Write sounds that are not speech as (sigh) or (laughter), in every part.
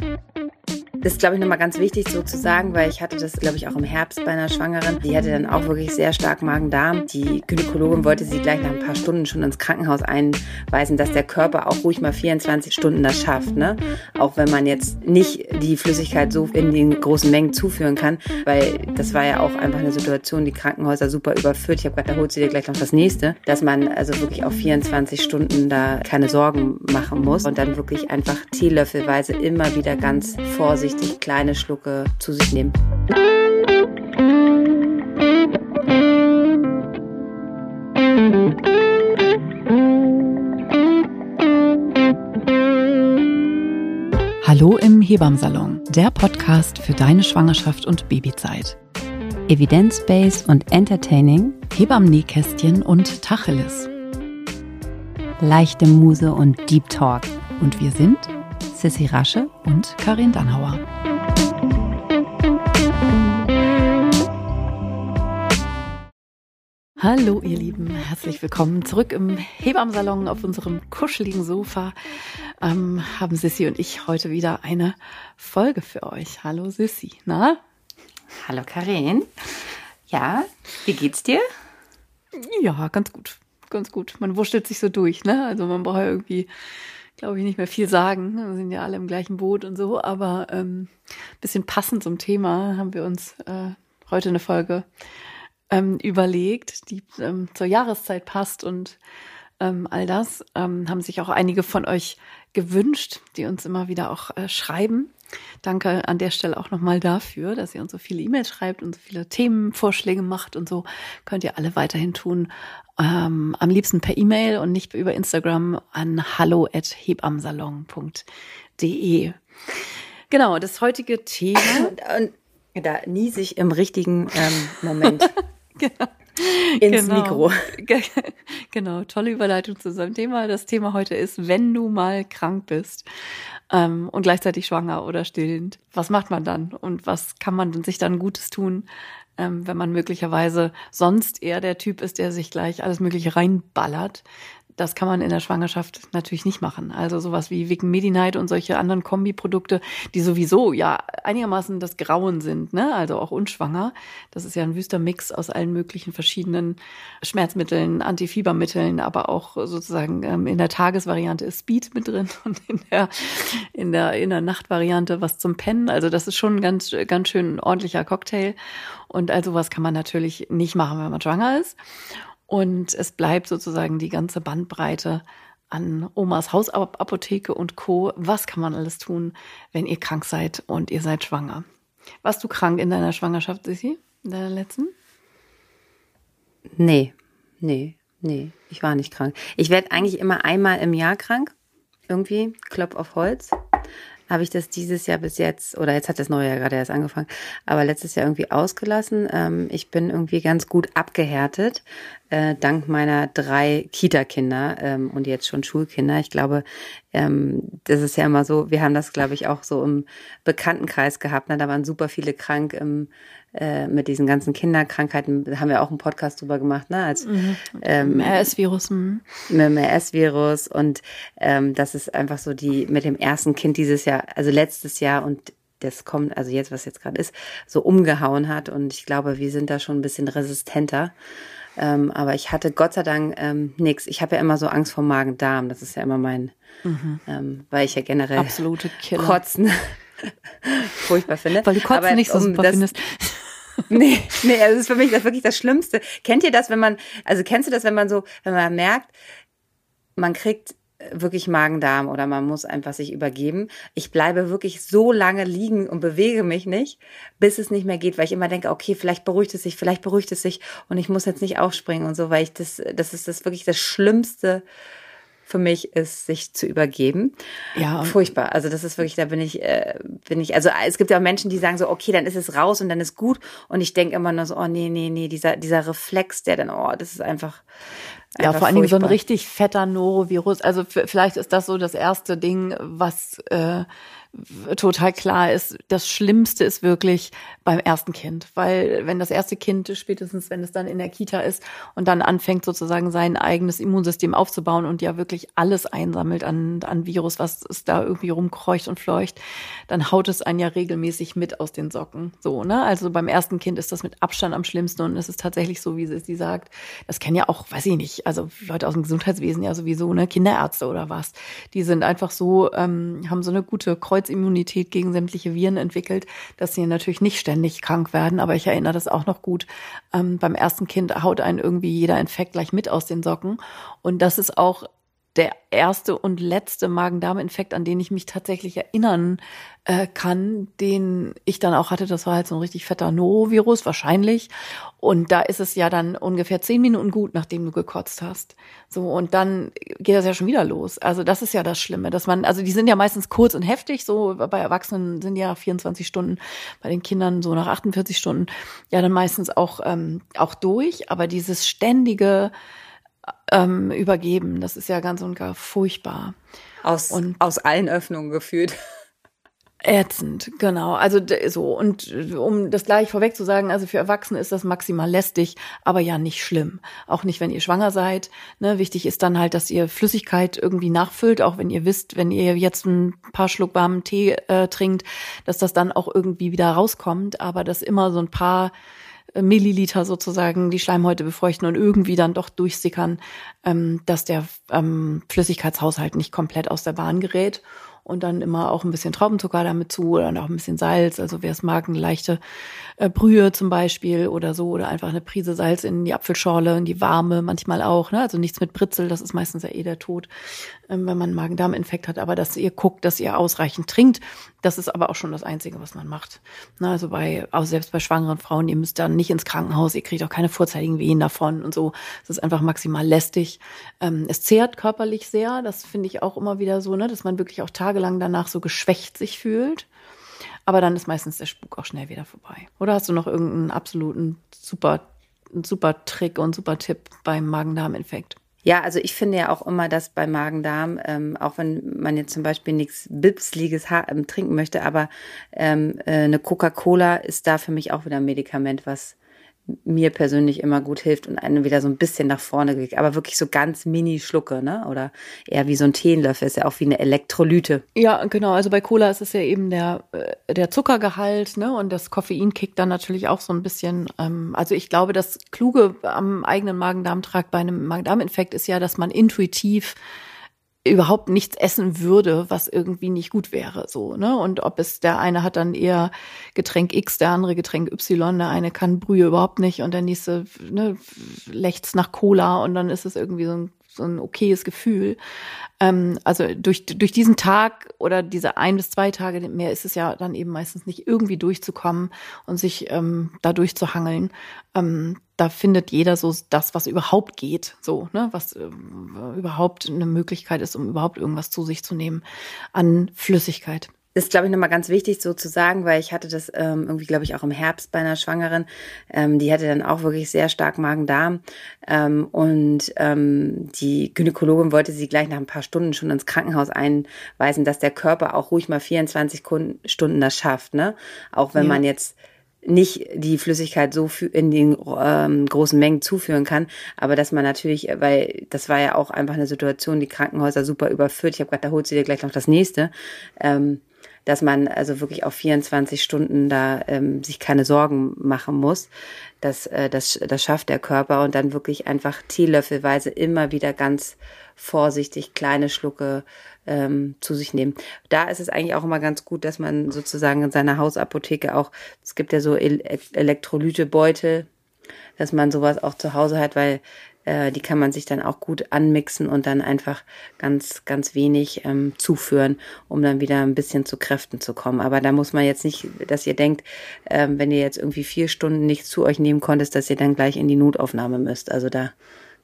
Thank you. Das ist, glaube ich, nochmal ganz wichtig so zu sagen, weil ich hatte das, glaube ich, auch im Herbst bei einer Schwangeren. Die hatte dann auch wirklich sehr stark Magen-Darm. Die Gynäkologin wollte sie gleich nach ein paar Stunden schon ins Krankenhaus einweisen, dass der Körper auch ruhig mal 24 Stunden das schafft. Ne? Auch wenn man jetzt nicht die Flüssigkeit so in den großen Mengen zuführen kann, weil das war ja auch einfach eine Situation, die Krankenhäuser super überführt. Ich habe gerade, da holt sie dir gleich noch das nächste, dass man also wirklich auf 24 Stunden da keine Sorgen machen muss und dann wirklich einfach teelöffelweise immer wieder ganz vorsichtig vorsichtig kleine Schlucke zu sich nehmen. Hallo im Hebammsalon, der Podcast für deine Schwangerschaft und Babyzeit. Evidence-based und entertaining, Hebammen-Nähkästchen und Tacheles. Leichte Muse und Deep Talk. Und wir sind Sissy Rasche und Karin Dannhauer. Hallo ihr Lieben, herzlich willkommen zurück im Hebammsalon auf unserem kuscheligen Sofa. Ähm, haben Sissy und ich heute wieder eine Folge für euch. Hallo Sissy, na? Hallo Karin. Ja, wie geht's dir? Ja, ganz gut, ganz gut. Man wurschtelt sich so durch, ne? Also man braucht ja irgendwie glaube ich, nicht mehr viel sagen. Wir sind ja alle im gleichen Boot und so, aber ähm, bisschen passend zum Thema haben wir uns äh, heute eine Folge ähm, überlegt, die ähm, zur Jahreszeit passt und ähm, all das ähm, haben sich auch einige von euch gewünscht, die uns immer wieder auch äh, schreiben. Danke an der Stelle auch nochmal dafür, dass ihr uns so viele E-Mails schreibt und so viele Themenvorschläge macht und so könnt ihr alle weiterhin tun. Ähm, am liebsten per E-Mail und nicht über Instagram an hallo@hebamsalon.de. Genau, das heutige Thema. Und, und da niese ich im richtigen ähm, Moment. (laughs) genau. (laughs) Ins genau. Mikro. (laughs) Genau, tolle Überleitung zu unserem Thema. Das Thema heute ist, wenn du mal krank bist ähm, und gleichzeitig schwanger oder stillend, was macht man dann und was kann man sich dann Gutes tun, ähm, wenn man möglicherweise sonst eher der Typ ist, der sich gleich alles Mögliche reinballert. Das kann man in der Schwangerschaft natürlich nicht machen. Also sowas wie Vicken Medi-Night und solche anderen Kombiprodukte, die sowieso ja einigermaßen das Grauen sind, ne? Also auch unschwanger. Das ist ja ein wüster Mix aus allen möglichen verschiedenen Schmerzmitteln, Antifiebermitteln, aber auch sozusagen ähm, in der Tagesvariante ist Speed mit drin (laughs) und in der in der in der Nachtvariante was zum Pennen. Also das ist schon ein ganz ganz schön ordentlicher Cocktail und also was kann man natürlich nicht machen, wenn man schwanger ist. Und es bleibt sozusagen die ganze Bandbreite an Omas Hausapotheke und Co. Was kann man alles tun, wenn ihr krank seid und ihr seid schwanger? Warst du krank in deiner Schwangerschaft, Sissi? In deiner letzten? Nee, nee, nee. Ich war nicht krank. Ich werde eigentlich immer einmal im Jahr krank. Irgendwie, Klopf auf Holz habe ich das dieses Jahr bis jetzt, oder jetzt hat das neue Jahr gerade erst angefangen, aber letztes Jahr irgendwie ausgelassen. Ähm, ich bin irgendwie ganz gut abgehärtet, äh, dank meiner drei Kita-Kinder ähm, und jetzt schon Schulkinder. Ich glaube, ähm, das ist ja immer so, wir haben das, glaube ich, auch so im Bekanntenkreis gehabt. Ne? Da waren super viele krank im äh, mit diesen ganzen Kinderkrankheiten, da haben wir auch einen Podcast drüber gemacht, ne? Als mhm. ähm, RS-Virus. Mhm. Mit dem RS-Virus und ähm, das ist einfach so die mit dem ersten Kind dieses Jahr, also letztes Jahr und das kommt, also jetzt, was jetzt gerade ist, so umgehauen hat. Und ich glaube, wir sind da schon ein bisschen resistenter. Ähm, aber ich hatte Gott sei Dank ähm, nichts. Ich habe ja immer so Angst vor Magen-Darm. Das ist ja immer mein, mhm. ähm, weil ich ja generell absolute Killer. Kotzen (laughs) furchtbar finde. Weil du Kotzen aber nicht so um super das, findest. (laughs) nee, nee, das ist für mich das wirklich das Schlimmste. Kennt ihr das, wenn man, also kennst du das, wenn man so, wenn man merkt, man kriegt wirklich Magen-Darm oder man muss einfach sich übergeben. Ich bleibe wirklich so lange liegen und bewege mich nicht, bis es nicht mehr geht, weil ich immer denke, okay, vielleicht beruhigt es sich, vielleicht beruhigt es sich und ich muss jetzt nicht aufspringen und so, weil ich das, das ist das wirklich das Schlimmste, für mich ist, sich zu übergeben. Ja. Furchtbar. Also das ist wirklich, da bin ich, äh, bin ich, also es gibt ja auch Menschen, die sagen so, okay, dann ist es raus und dann ist gut. Und ich denke immer nur so, oh nee, nee, nee, dieser, dieser Reflex, der dann, oh, das ist einfach. Ja, vor allen Dingen so ein richtig fetter Norovirus. Also vielleicht ist das so das erste Ding, was äh, total klar ist, das Schlimmste ist wirklich beim ersten Kind, weil wenn das erste Kind spätestens, wenn es dann in der Kita ist und dann anfängt sozusagen sein eigenes Immunsystem aufzubauen und ja wirklich alles einsammelt an, an Virus, was es da irgendwie rumkreucht und fleucht, dann haut es einen ja regelmäßig mit aus den Socken. So, ne? Also beim ersten Kind ist das mit Abstand am schlimmsten und es ist tatsächlich so, wie sie, sie sagt. Das kennen ja auch, weiß ich nicht, also Leute aus dem Gesundheitswesen ja sowieso, ne, Kinderärzte oder was. Die sind einfach so, ähm, haben so eine gute Kreuzimmunität gegen sämtliche Viren entwickelt, dass sie natürlich nicht ständig krank werden. Aber ich erinnere das auch noch gut. Ähm, beim ersten Kind haut einen irgendwie jeder Infekt gleich mit aus den Socken. Und das ist auch der erste und letzte Magen-Darm-Infekt, an den ich mich tatsächlich erinnern äh, kann, den ich dann auch hatte. Das war halt so ein richtig fetter Norovirus, wahrscheinlich. Und da ist es ja dann ungefähr zehn Minuten gut, nachdem du gekotzt hast. So, und dann geht das ja schon wieder los. Also das ist ja das Schlimme, dass man, also die sind ja meistens kurz und heftig, so bei Erwachsenen sind ja 24 Stunden, bei den Kindern so nach 48 Stunden, ja dann meistens auch, ähm, auch durch. Aber dieses ständige ähm, übergeben. Das ist ja ganz und gar furchtbar. Aus, und aus allen Öffnungen gefühlt. Ätzend, genau. Also so. Und um das gleich vorweg zu sagen, also für Erwachsene ist das maximal lästig, aber ja nicht schlimm. Auch nicht, wenn ihr schwanger seid. Ne? Wichtig ist dann halt, dass ihr Flüssigkeit irgendwie nachfüllt, auch wenn ihr wisst, wenn ihr jetzt ein paar Schluck warmen Tee äh, trinkt, dass das dann auch irgendwie wieder rauskommt, aber dass immer so ein paar Milliliter sozusagen die Schleimhäute befeuchten und irgendwie dann doch durchsickern, ähm, dass der ähm, Flüssigkeitshaushalt nicht komplett aus der Bahn gerät und dann immer auch ein bisschen Traubenzucker damit zu oder auch ein bisschen Salz. Also wer es mag, eine leichte äh, Brühe zum Beispiel oder so oder einfach eine Prise Salz in die Apfelschorle, in die warme manchmal auch. Ne? Also nichts mit Britzel, das ist meistens ja eh der Tod, ähm, wenn man einen Magen-Darm-Infekt hat. Aber dass ihr guckt, dass ihr ausreichend trinkt, das ist aber auch schon das Einzige, was man macht. Ne? Also bei, auch selbst bei schwangeren Frauen, ihr müsst dann nicht ins Krankenhaus, ihr kriegt auch keine vorzeitigen Wehen davon und so. Es ist einfach maximal lästig. Ähm, es zehrt körperlich sehr, das finde ich auch immer wieder so, ne? dass man wirklich auch Tage tagelang danach so geschwächt sich fühlt. Aber dann ist meistens der Spuk auch schnell wieder vorbei. Oder hast du noch irgendeinen absoluten super, super Trick und super Tipp beim Magen-Darm-Infekt? Ja, also ich finde ja auch immer, dass bei Magen-Darm, ähm, auch wenn man jetzt zum Beispiel nichts Bipsliges ähm, trinken möchte, aber ähm, äh, eine Coca-Cola ist da für mich auch wieder ein Medikament, was mir persönlich immer gut hilft und einen wieder so ein bisschen nach vorne geht. Aber wirklich so ganz mini Schlucke, ne? Oder eher wie so ein Teenlöffel, ist ja auch wie eine Elektrolyte. Ja, genau. Also bei Cola ist es ja eben der, äh, der Zuckergehalt, ne? Und das Koffein kickt dann natürlich auch so ein bisschen. Ähm, also ich glaube, das Kluge am eigenen Magen-Darm-Trakt bei einem Magen-Darm-Infekt ist ja, dass man intuitiv überhaupt nichts essen würde, was irgendwie nicht gut wäre, so, ne? Und ob es der eine hat dann eher Getränk X, der andere Getränk Y, der eine kann Brühe überhaupt nicht und der nächste, ne, lächzt nach Cola und dann ist es irgendwie so ein so ein okayes Gefühl. Ähm, also durch, durch diesen Tag oder diese ein bis zwei Tage mehr ist es ja dann eben meistens nicht irgendwie durchzukommen und sich ähm, da durchzuhangeln. Ähm, da findet jeder so das, was überhaupt geht, so, ne, was äh, überhaupt eine Möglichkeit ist, um überhaupt irgendwas zu sich zu nehmen an Flüssigkeit ist, glaube ich, nochmal ganz wichtig so zu sagen, weil ich hatte das ähm, irgendwie, glaube ich, auch im Herbst bei einer Schwangeren. Ähm, die hatte dann auch wirklich sehr stark Magen-Darm. Ähm, und ähm, die Gynäkologin wollte sie gleich nach ein paar Stunden schon ins Krankenhaus einweisen, dass der Körper auch ruhig mal 24 Stunden das schafft. Ne? Auch wenn ja. man jetzt nicht die Flüssigkeit so in den ähm, großen Mengen zuführen kann, aber dass man natürlich, weil das war ja auch einfach eine Situation, die Krankenhäuser super überfüllt. Ich habe gerade, da holt sie dir gleich noch das nächste. Ähm, dass man also wirklich auf 24 Stunden da ähm, sich keine Sorgen machen muss. Das, äh, das, das schafft der Körper und dann wirklich einfach teelöffelweise immer wieder ganz vorsichtig kleine Schlucke ähm, zu sich nehmen. Da ist es eigentlich auch immer ganz gut, dass man sozusagen in seiner Hausapotheke auch, es gibt ja so Elektrolytebeutel, dass man sowas auch zu Hause hat, weil äh, die kann man sich dann auch gut anmixen und dann einfach ganz, ganz wenig ähm, zuführen, um dann wieder ein bisschen zu Kräften zu kommen. Aber da muss man jetzt nicht, dass ihr denkt, ähm, wenn ihr jetzt irgendwie vier Stunden nichts zu euch nehmen konntest, dass ihr dann gleich in die Notaufnahme müsst. Also da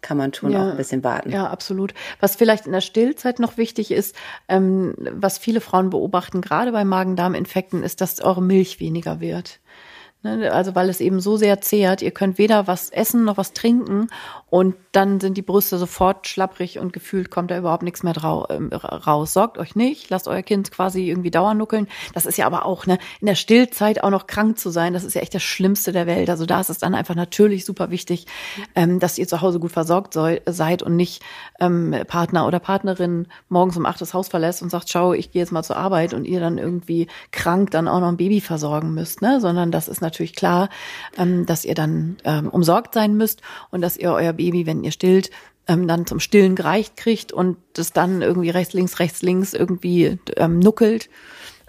kann man schon ja, auch ein bisschen warten. Ja, absolut. Was vielleicht in der Stillzeit noch wichtig ist, ähm, was viele Frauen beobachten, gerade bei Magen-Darm-Infekten, ist, dass eure Milch weniger wird. Ne? Also weil es eben so sehr zehrt, ihr könnt weder was essen noch was trinken und dann sind die Brüste sofort schlapprig und gefühlt kommt da überhaupt nichts mehr ähm, raus. Sorgt euch nicht, lasst euer Kind quasi irgendwie dauernuckeln. Das ist ja aber auch, ne, in der Stillzeit auch noch krank zu sein, das ist ja echt das Schlimmste der Welt. Also da ist es dann einfach natürlich super wichtig, ähm, dass ihr zu Hause gut versorgt soll, seid und nicht ähm, Partner oder Partnerin morgens um acht das Haus verlässt und sagt, schau, ich gehe jetzt mal zur Arbeit und ihr dann irgendwie krank dann auch noch ein Baby versorgen müsst, ne? Sondern das ist natürlich klar, ähm, dass ihr dann ähm, umsorgt sein müsst und dass ihr euer Baby, wenn ihr stillt, ähm, dann zum Stillen gereicht kriegt und das dann irgendwie rechts, links, rechts, links irgendwie ähm, nuckelt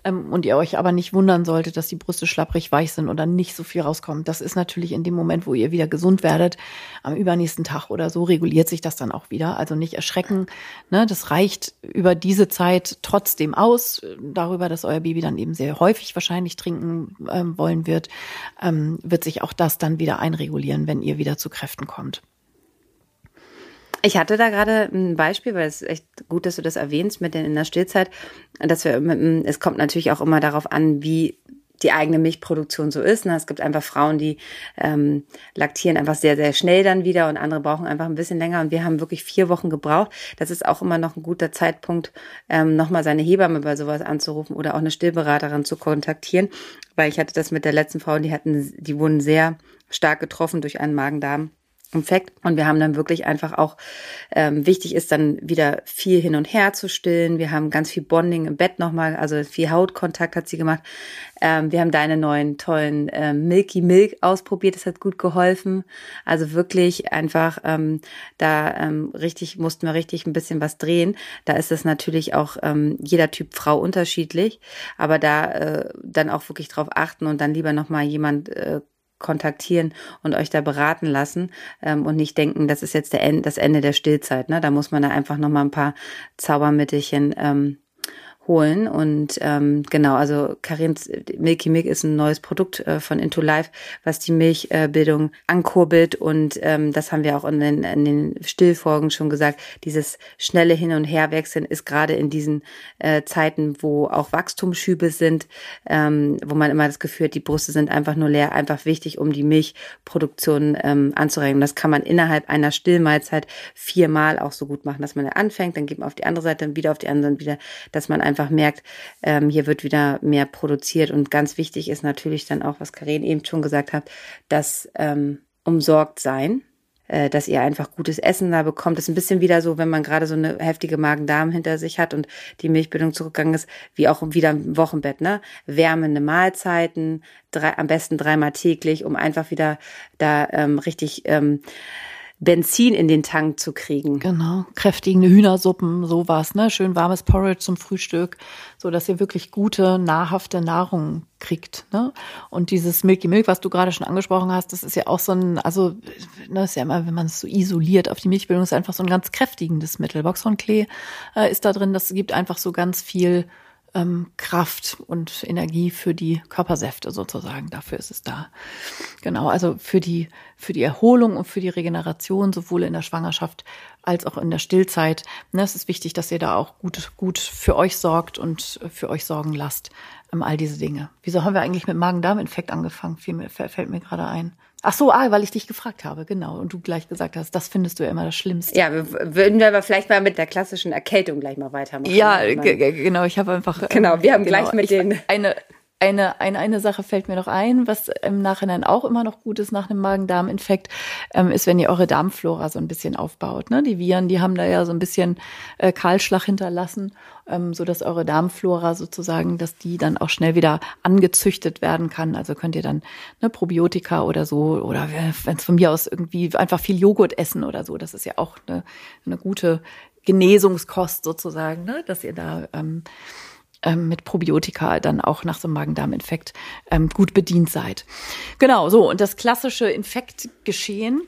ähm, und ihr euch aber nicht wundern solltet, dass die Brüste schlapprig weich sind oder nicht so viel rauskommt. Das ist natürlich in dem Moment, wo ihr wieder gesund werdet, am übernächsten Tag oder so reguliert sich das dann auch wieder. Also nicht erschrecken. Ne? Das reicht über diese Zeit trotzdem aus, darüber, dass euer Baby dann eben sehr häufig wahrscheinlich trinken ähm, wollen wird, ähm, wird sich auch das dann wieder einregulieren, wenn ihr wieder zu Kräften kommt. Ich hatte da gerade ein Beispiel, weil es ist echt gut, dass du das erwähnst mit den in der Stillzeit, dass wir, es kommt natürlich auch immer darauf an, wie die eigene Milchproduktion so ist. Ne? Es gibt einfach Frauen, die ähm, laktieren einfach sehr, sehr schnell dann wieder und andere brauchen einfach ein bisschen länger. Und wir haben wirklich vier Wochen gebraucht. Das ist auch immer noch ein guter Zeitpunkt, ähm, nochmal seine Hebamme bei sowas anzurufen oder auch eine Stillberaterin zu kontaktieren. Weil ich hatte das mit der letzten Frau, die hatten, die wurden sehr stark getroffen durch einen Magen-Darm. Infekt. Und wir haben dann wirklich einfach auch, ähm, wichtig ist dann wieder viel hin und her zu stillen. Wir haben ganz viel Bonding im Bett nochmal, also viel Hautkontakt hat sie gemacht. Ähm, wir haben deine neuen tollen ähm, Milky Milk ausprobiert, das hat gut geholfen. Also wirklich einfach, ähm, da ähm, richtig, mussten wir richtig ein bisschen was drehen. Da ist es natürlich auch ähm, jeder Typ Frau unterschiedlich, aber da äh, dann auch wirklich drauf achten und dann lieber nochmal jemand äh, kontaktieren und euch da beraten lassen ähm, und nicht denken, das ist jetzt der End, das Ende der Stillzeit. Ne? Da muss man da einfach noch mal ein paar Zaubermittelchen ähm, holen. Und ähm, genau, also Karins Milky Milk ist ein neues Produkt äh, von Into Life, was die Milchbildung äh, ankurbelt. Und ähm, das haben wir auch in den, in den Stillfolgen schon gesagt. Dieses schnelle Hin- und Herwechseln ist gerade in diesen äh, Zeiten, wo auch Wachstumsschübe sind, ähm, wo man immer das Gefühl hat, die Brüste sind einfach nur leer, einfach wichtig, um die Milchproduktion ähm, anzuregen. Das kann man innerhalb einer Stillmahlzeit viermal auch so gut machen, dass man anfängt, dann geht man auf die andere Seite, dann wieder auf die andere, wieder, dass man einfach einfach merkt, ähm, hier wird wieder mehr produziert. Und ganz wichtig ist natürlich dann auch, was Karin eben schon gesagt hat, das ähm, umsorgt sein äh, dass ihr einfach gutes Essen da bekommt. Das ist ein bisschen wieder so, wenn man gerade so eine heftige Magen-Darm hinter sich hat und die Milchbildung zurückgegangen ist, wie auch wieder im Wochenbett, ne? Wärmende Mahlzeiten, drei, am besten dreimal täglich, um einfach wieder da ähm, richtig ähm, Benzin in den Tank zu kriegen. Genau, kräftigende Hühnersuppen, sowas, ne? Schön warmes Porridge zum Frühstück, so dass ihr wirklich gute, nahrhafte Nahrung kriegt, ne? Und dieses Milky Milk, was du gerade schon angesprochen hast, das ist ja auch so ein, also, ne, ist ja immer, wenn man es so isoliert auf die Milchbildung, ist einfach so ein ganz kräftigendes Mittel. Boxhornklee äh, ist da drin, das gibt einfach so ganz viel ähm, Kraft und Energie für die Körpersäfte sozusagen. Dafür ist es da. Genau, also für die, für die Erholung und für die Regeneration, sowohl in der Schwangerschaft als auch in der Stillzeit. Ne, es ist wichtig, dass ihr da auch gut, gut für euch sorgt und für euch sorgen lasst. Ähm, all diese Dinge. Wieso haben wir eigentlich mit Magen-Darm-Infekt angefangen? Fällt mir gerade ein. Ach so, ah, weil ich dich gefragt habe, genau. Und du gleich gesagt hast, das findest du ja immer das Schlimmste. Ja, würden wir aber vielleicht mal mit der klassischen Erkältung gleich mal weitermachen. Ja, genau. Ich habe einfach. Genau, wir haben genau, gleich mit den. Eine, eine, eine, eine Sache fällt mir noch ein, was im Nachhinein auch immer noch gut ist nach einem Magen-Darm-Infekt, ähm, ist, wenn ihr eure Darmflora so ein bisschen aufbaut. Ne? Die Viren, die haben da ja so ein bisschen äh, Kahlschlag hinterlassen, ähm, so dass eure Darmflora sozusagen, dass die dann auch schnell wieder angezüchtet werden kann. Also könnt ihr dann ne, Probiotika oder so, oder wenn es von mir aus irgendwie einfach viel Joghurt essen oder so, das ist ja auch eine, eine gute Genesungskost sozusagen, ne? dass ihr da ähm, ähm, mit Probiotika dann auch nach so einem Magen-Darm-Infekt ähm, gut bedient seid. Genau, so. Und das klassische Infektgeschehen,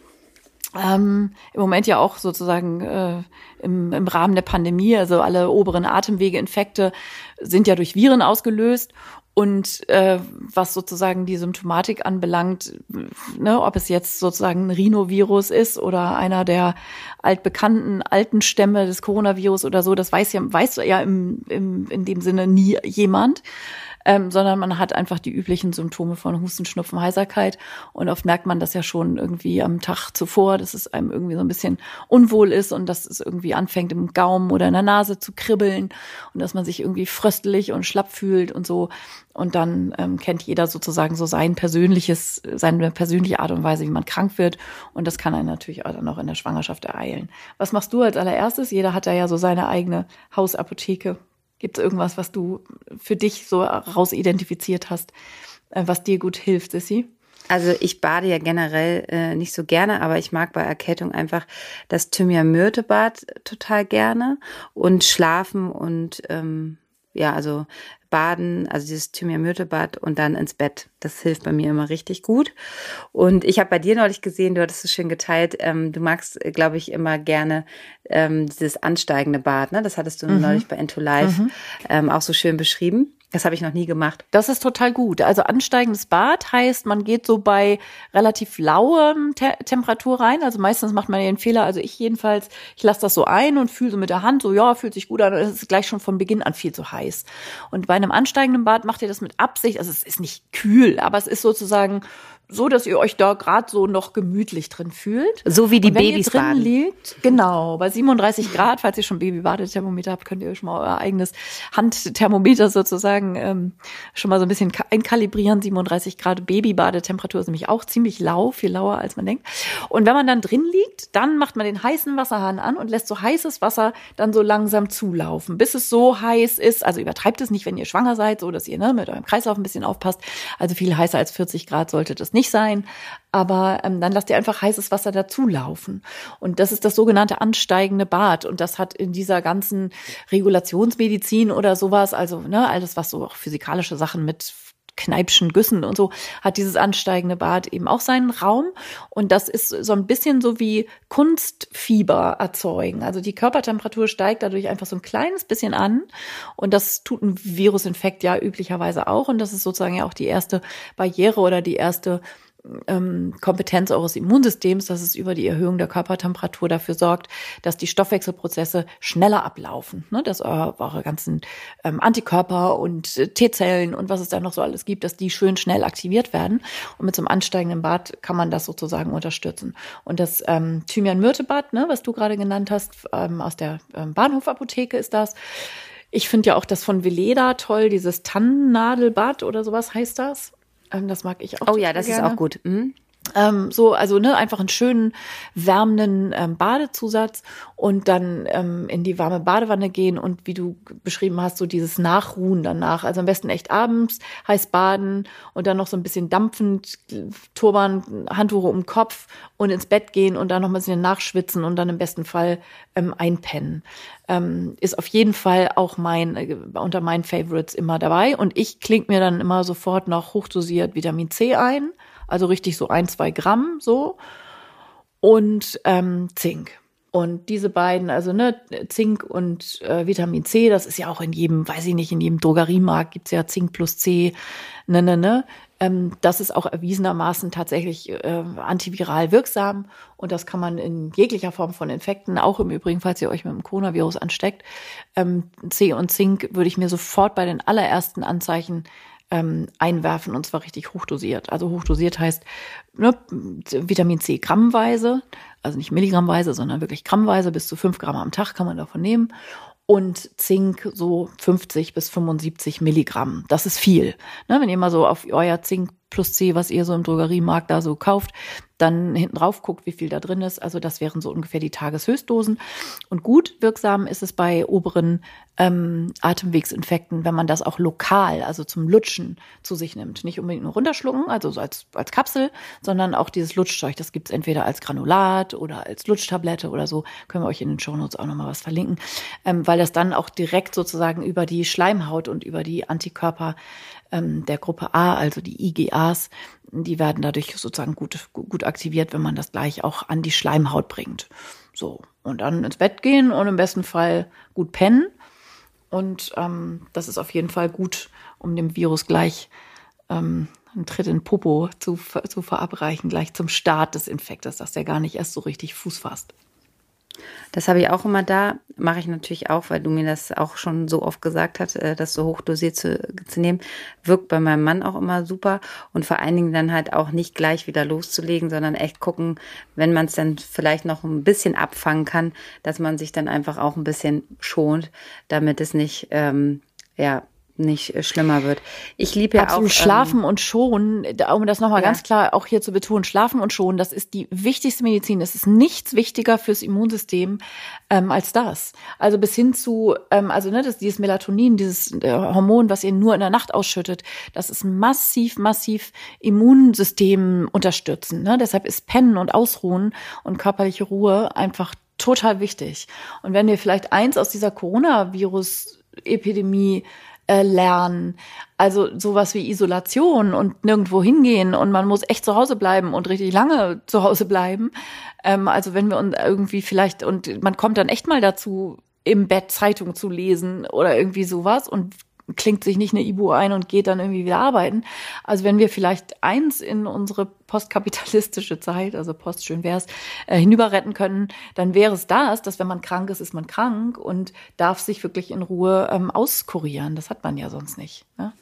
ähm, im Moment ja auch sozusagen äh, im, im Rahmen der Pandemie, also alle oberen Atemwegeinfekte sind ja durch Viren ausgelöst und äh, was sozusagen die Symptomatik anbelangt, ne, ob es jetzt sozusagen ein Rhinovirus ist oder einer der altbekannten alten Stämme des Coronavirus oder so, das weiß ja, weiß ja im, im, in dem Sinne nie jemand. Ähm, sondern man hat einfach die üblichen Symptome von Husten, Schnupfen, Heiserkeit. Und oft merkt man das ja schon irgendwie am Tag zuvor, dass es einem irgendwie so ein bisschen unwohl ist und dass es irgendwie anfängt im Gaumen oder in der Nase zu kribbeln und dass man sich irgendwie fröstelig und schlapp fühlt und so. Und dann ähm, kennt jeder sozusagen so sein persönliches, seine persönliche Art und Weise, wie man krank wird. Und das kann einen natürlich auch dann auch in der Schwangerschaft ereilen. Was machst du als allererstes? Jeder hat da ja so seine eigene Hausapotheke. Gibt es irgendwas, was du für dich so raus identifiziert hast, äh, was dir gut hilft, Sissy? Also ich bade ja generell äh, nicht so gerne, aber ich mag bei Erkältung einfach das Thymian-Myrte-Bad total gerne und schlafen und ähm, ja, also baden, also dieses Thymian-Myrte-Bad und dann ins Bett. Das hilft bei mir immer richtig gut. Und ich habe bei dir neulich gesehen, du hattest es schön geteilt, ähm, du magst, glaube ich, immer gerne ähm, dieses ansteigende Bad. Ne? Das hattest du mhm. neulich bei Into Life mhm. ähm, auch so schön beschrieben. Das habe ich noch nie gemacht. Das ist total gut. Also ansteigendes Bad heißt, man geht so bei relativ lauem Te Temperatur rein. Also meistens macht man den Fehler, also ich jedenfalls, ich lasse das so ein und fühle so mit der Hand, so ja, fühlt sich gut an. Es ist gleich schon von Beginn an viel zu heiß. Und bei einem ansteigenden Bad macht ihr das mit Absicht. Also es ist nicht kühl, aber es ist sozusagen so, dass ihr euch da gerade so noch gemütlich drin fühlt. So wie die Babys drin baden. liegt. Genau, bei 37 Grad, falls ihr schon Babybadethermometer habt, könnt ihr schon mal euer eigenes Handthermometer sozusagen ähm, schon mal so ein bisschen einkalibrieren. 37 Grad Babybadetemperatur ist nämlich auch ziemlich lau, viel lauer als man denkt. Und wenn man dann drin liegt, dann macht man den heißen Wasserhahn an und lässt so heißes Wasser dann so langsam zulaufen, bis es so heiß ist. Also übertreibt es nicht, wenn ihr schwanger seid, so dass ihr ne, mit eurem Kreislauf ein bisschen aufpasst. Also viel heißer als 40 Grad sollte das nicht nicht sein, aber ähm, dann lasst ihr einfach heißes Wasser dazulaufen. Und das ist das sogenannte ansteigende Bad. Und das hat in dieser ganzen Regulationsmedizin oder sowas, also ne, alles, was so auch physikalische Sachen mit Kneipschen Güssen und so, hat dieses ansteigende Bad eben auch seinen Raum. Und das ist so ein bisschen so wie Kunstfieber erzeugen. Also die Körpertemperatur steigt dadurch einfach so ein kleines bisschen an. Und das tut ein Virusinfekt ja üblicherweise auch. Und das ist sozusagen ja auch die erste Barriere oder die erste ähm, Kompetenz eures Immunsystems, dass es über die Erhöhung der Körpertemperatur dafür sorgt, dass die Stoffwechselprozesse schneller ablaufen, ne? dass eure, eure ganzen ähm, Antikörper und äh, T-Zellen und was es da noch so alles gibt, dass die schön schnell aktiviert werden. Und mit so einem ansteigenden Bad kann man das sozusagen unterstützen. Und das ähm, Thymian-Myrte-Bad, ne, was du gerade genannt hast, ähm, aus der ähm, Bahnhofapotheke ist das. Ich finde ja auch das von Veleda toll, dieses Tannennadelbad oder sowas heißt das. Ähm, das mag ich auch. Oh ja, das gerne. ist auch gut. Mhm. Ähm, so, also ne, einfach einen schönen wärmenden ähm, Badezusatz und dann ähm, in die warme Badewanne gehen und wie du beschrieben hast, so dieses Nachruhen danach. Also am besten echt abends heiß baden und dann noch so ein bisschen dampfend, Turban, Handtuch um den Kopf und ins Bett gehen und dann noch ein bisschen nachschwitzen und dann im besten Fall ähm, einpennen. Ähm, ist auf jeden Fall auch mein äh, unter meinen Favorites immer dabei und ich klinge mir dann immer sofort noch hochdosiert Vitamin C ein also richtig so ein, zwei Gramm so und ähm, Zink. Und diese beiden, also ne, Zink und äh, Vitamin C, das ist ja auch in jedem, weiß ich nicht, in jedem Drogeriemarkt gibt's ja Zink plus C, ne, ne, ne. Ähm, das ist auch erwiesenermaßen tatsächlich äh, antiviral wirksam und das kann man in jeglicher Form von Infekten, auch im Übrigen, falls ihr euch mit dem Coronavirus ansteckt. Ähm, C und Zink würde ich mir sofort bei den allerersten Anzeichen ähm, einwerfen und zwar richtig hochdosiert. Also hochdosiert heißt ne, Vitamin C grammweise, also nicht milligrammweise, sondern wirklich grammweise, bis zu fünf Gramm am Tag kann man davon nehmen und Zink so 50 bis 75 Milligramm. Das ist viel. Ne, wenn ihr mal so auf euer Zink plus C, was ihr so im Drogeriemarkt da so kauft, dann hinten drauf guckt, wie viel da drin ist. Also das wären so ungefähr die Tageshöchstdosen. Und gut wirksam ist es bei oberen ähm, Atemwegsinfekten, wenn man das auch lokal, also zum Lutschen zu sich nimmt. Nicht unbedingt nur runterschlucken, also so als, als Kapsel, sondern auch dieses Lutschzeug. Das gibt's entweder als Granulat oder als Lutschtablette oder so. Können wir euch in den Shownotes auch nochmal was verlinken. Ähm, weil das dann auch direkt sozusagen über die Schleimhaut und über die Antikörper ähm, der Gruppe A, also die IgAs, die werden dadurch sozusagen gut, gut aktiviert, wenn man das gleich auch an die Schleimhaut bringt. So. Und dann ins Bett gehen und im besten Fall gut pennen. Und ähm, das ist auf jeden Fall gut, um dem Virus gleich ähm, einen Tritt in Popo zu, zu verabreichen, gleich zum Start des Infektes, dass der gar nicht erst so richtig Fuß fasst. Das habe ich auch immer da. Mache ich natürlich auch, weil du mir das auch schon so oft gesagt hast, äh, das so hochdosiert zu, zu nehmen. Wirkt bei meinem Mann auch immer super. Und vor allen Dingen dann halt auch nicht gleich wieder loszulegen, sondern echt gucken, wenn man es dann vielleicht noch ein bisschen abfangen kann, dass man sich dann einfach auch ein bisschen schont, damit es nicht, ähm, ja, nicht äh, schlimmer wird. Ich liebe ja Absolut. auch Schlafen ähm, und schonen, um das nochmal ja. ganz klar auch hier zu betonen, Schlafen und schonen, das ist die wichtigste Medizin. Es ist nichts wichtiger fürs Immunsystem ähm, als das. Also bis hin zu, ähm, also ne, das, dieses Melatonin, dieses äh, Hormon, was ihr nur in der Nacht ausschüttet, das ist massiv, massiv Immunsystem unterstützen. Ne? Deshalb ist Pennen und Ausruhen und körperliche Ruhe einfach total wichtig. Und wenn wir vielleicht eins aus dieser Coronavirus-Epidemie äh, lernen. Also sowas wie Isolation und nirgendwo hingehen und man muss echt zu Hause bleiben und richtig lange zu Hause bleiben. Ähm, also wenn wir uns irgendwie vielleicht und man kommt dann echt mal dazu, im Bett Zeitung zu lesen oder irgendwie sowas und klingt sich nicht eine Ibu ein und geht dann irgendwie wieder arbeiten. Also wenn wir vielleicht eins in unsere postkapitalistische Zeit, also Post schön wär's, äh, hinüber retten können, dann wäre es das, dass wenn man krank ist, ist man krank und darf sich wirklich in Ruhe ähm, auskurieren. Das hat man ja sonst nicht. Ne?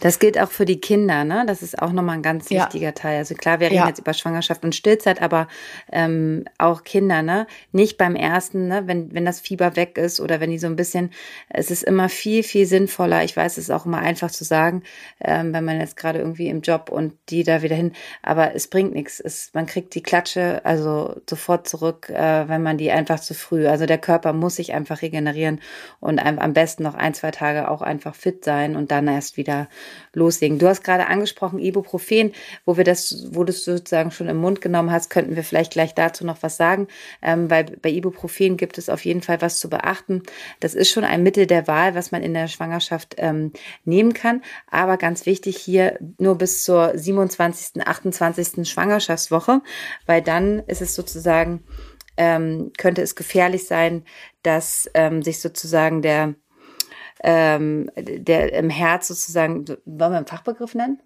Das gilt auch für die Kinder, ne? Das ist auch nochmal ein ganz ja. wichtiger Teil. Also klar, wir reden ja. jetzt über Schwangerschaft und Stillzeit, aber ähm, auch Kinder, ne? Nicht beim ersten, ne? Wenn, wenn das Fieber weg ist oder wenn die so ein bisschen, es ist immer viel, viel sinnvoller. Ich weiß, es ist auch immer einfach zu sagen, ähm, wenn man jetzt gerade irgendwie im Job und die da wieder hin, aber es bringt nichts. Es, man kriegt die Klatsche also sofort zurück, äh, wenn man die einfach zu früh. Also der Körper muss sich einfach regenerieren und am besten noch ein, zwei Tage auch einfach fit sein und dann erst wieder loslegen. Du hast gerade angesprochen Ibuprofen, wo wir das, wo du es sozusagen schon im Mund genommen hast, könnten wir vielleicht gleich dazu noch was sagen, ähm, weil bei Ibuprofen gibt es auf jeden Fall was zu beachten. Das ist schon ein Mittel der Wahl, was man in der Schwangerschaft ähm, nehmen kann, aber ganz wichtig hier nur bis zur 27., 28. Schwangerschaftswoche, weil dann ist es sozusagen ähm, könnte es gefährlich sein, dass ähm, sich sozusagen der ähm, der im Herz sozusagen, wollen wir einen Fachbegriff nennen?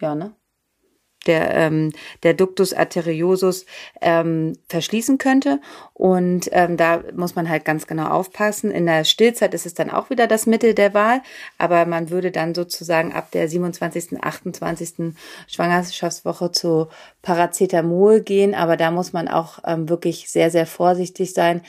Ja, ne? Der, ähm, der Ductus arteriosus ähm, verschließen könnte. Und ähm, da muss man halt ganz genau aufpassen. In der Stillzeit ist es dann auch wieder das Mittel der Wahl, aber man würde dann sozusagen ab der 27., 28. Schwangerschaftswoche zu Paracetamol gehen. Aber da muss man auch ähm, wirklich sehr, sehr vorsichtig sein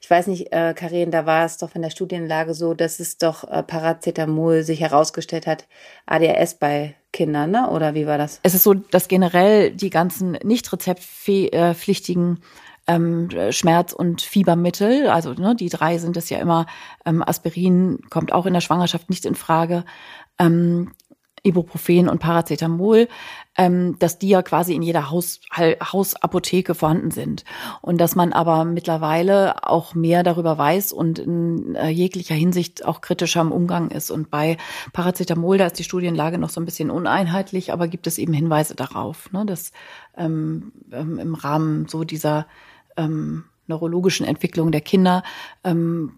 ich weiß nicht, äh, Karin, da war es doch in der Studienlage so, dass es doch äh, Paracetamol sich herausgestellt hat, ADHS bei Kindern, ne? Oder wie war das? Es ist so, dass generell die ganzen nicht rezeptpflichtigen ähm, Schmerz- und Fiebermittel, also ne, die drei sind es ja immer, ähm, Aspirin kommt auch in der Schwangerschaft nicht in Frage, ähm, Ibuprofen und Paracetamol, ähm, dass die ja quasi in jeder Haus, Hausapotheke vorhanden sind. Und dass man aber mittlerweile auch mehr darüber weiß und in äh, jeglicher Hinsicht auch kritischer im Umgang ist. Und bei Paracetamol, da ist die Studienlage noch so ein bisschen uneinheitlich, aber gibt es eben Hinweise darauf, ne, dass ähm, ähm, im Rahmen so dieser ähm, neurologischen Entwicklung der Kinder ähm,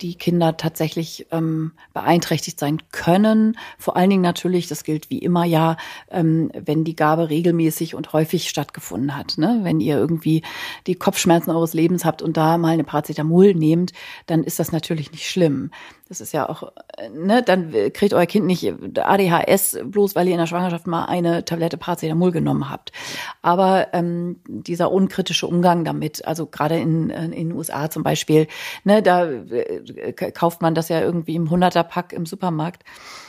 die Kinder tatsächlich ähm, beeinträchtigt sein können. Vor allen Dingen natürlich, das gilt wie immer ja, ähm, wenn die Gabe regelmäßig und häufig stattgefunden hat. Ne? Wenn ihr irgendwie die Kopfschmerzen eures Lebens habt und da mal eine Paracetamol nehmt, dann ist das natürlich nicht schlimm. Das ist ja auch, äh, ne, dann kriegt euer Kind nicht ADHS bloß, weil ihr in der Schwangerschaft mal eine Tablette Paracetamol genommen habt. Aber ähm, dieser unkritische Umgang damit, also gerade in, in den USA zum Beispiel, ne, da äh, kauft man das ja irgendwie im 100er-Pack im Supermarkt.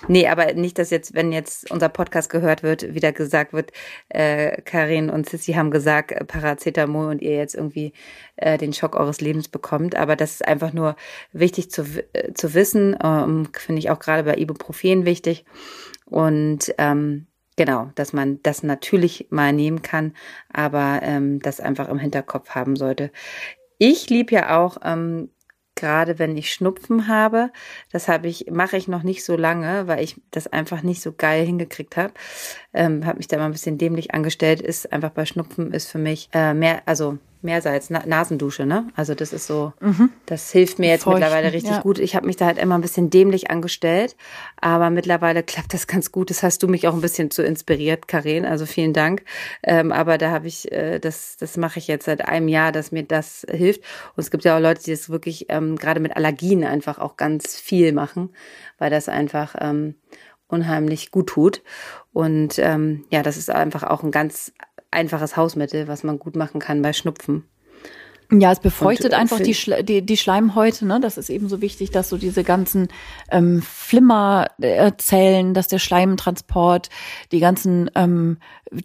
Nee, aber nicht, dass jetzt, wenn jetzt unser Podcast gehört wird, wieder gesagt wird, äh, Karin und Sissy haben gesagt, äh, Paracetamol und ihr jetzt irgendwie äh, den Schock eures Lebens bekommt. Aber das ist einfach nur wichtig zu, äh, zu wissen, ähm, finde ich auch gerade bei Ibuprofen wichtig. Und ähm, Genau, dass man das natürlich mal nehmen kann, aber ähm, das einfach im Hinterkopf haben sollte. Ich liebe ja auch ähm, gerade wenn ich Schnupfen habe. Das habe ich, mache ich noch nicht so lange, weil ich das einfach nicht so geil hingekriegt habe. Ähm, habe mich da mal ein bisschen dämlich angestellt. Ist einfach bei Schnupfen ist für mich äh, mehr, also Meersalz, Na Nasendusche, ne? Also das ist so, mhm. das hilft mir jetzt Feuchten, mittlerweile richtig ja. gut. Ich habe mich da halt immer ein bisschen dämlich angestellt, aber mittlerweile klappt das ganz gut. Das hast du mich auch ein bisschen zu inspiriert, Karin. Also vielen Dank. Ähm, aber da habe ich, äh, das, das mache ich jetzt seit einem Jahr, dass mir das hilft. Und es gibt ja auch Leute, die das wirklich ähm, gerade mit Allergien einfach auch ganz viel machen, weil das einfach ähm, unheimlich gut tut. Und ähm, ja, das ist einfach auch ein ganz einfaches Hausmittel, was man gut machen kann bei Schnupfen. Ja, es befeuchtet und, einfach die, Schle die, die Schleimhäute. Ne? Das ist eben so wichtig, dass so diese ganzen ähm, Flimmerzellen, dass der Schleimtransport, die ganzen ähm,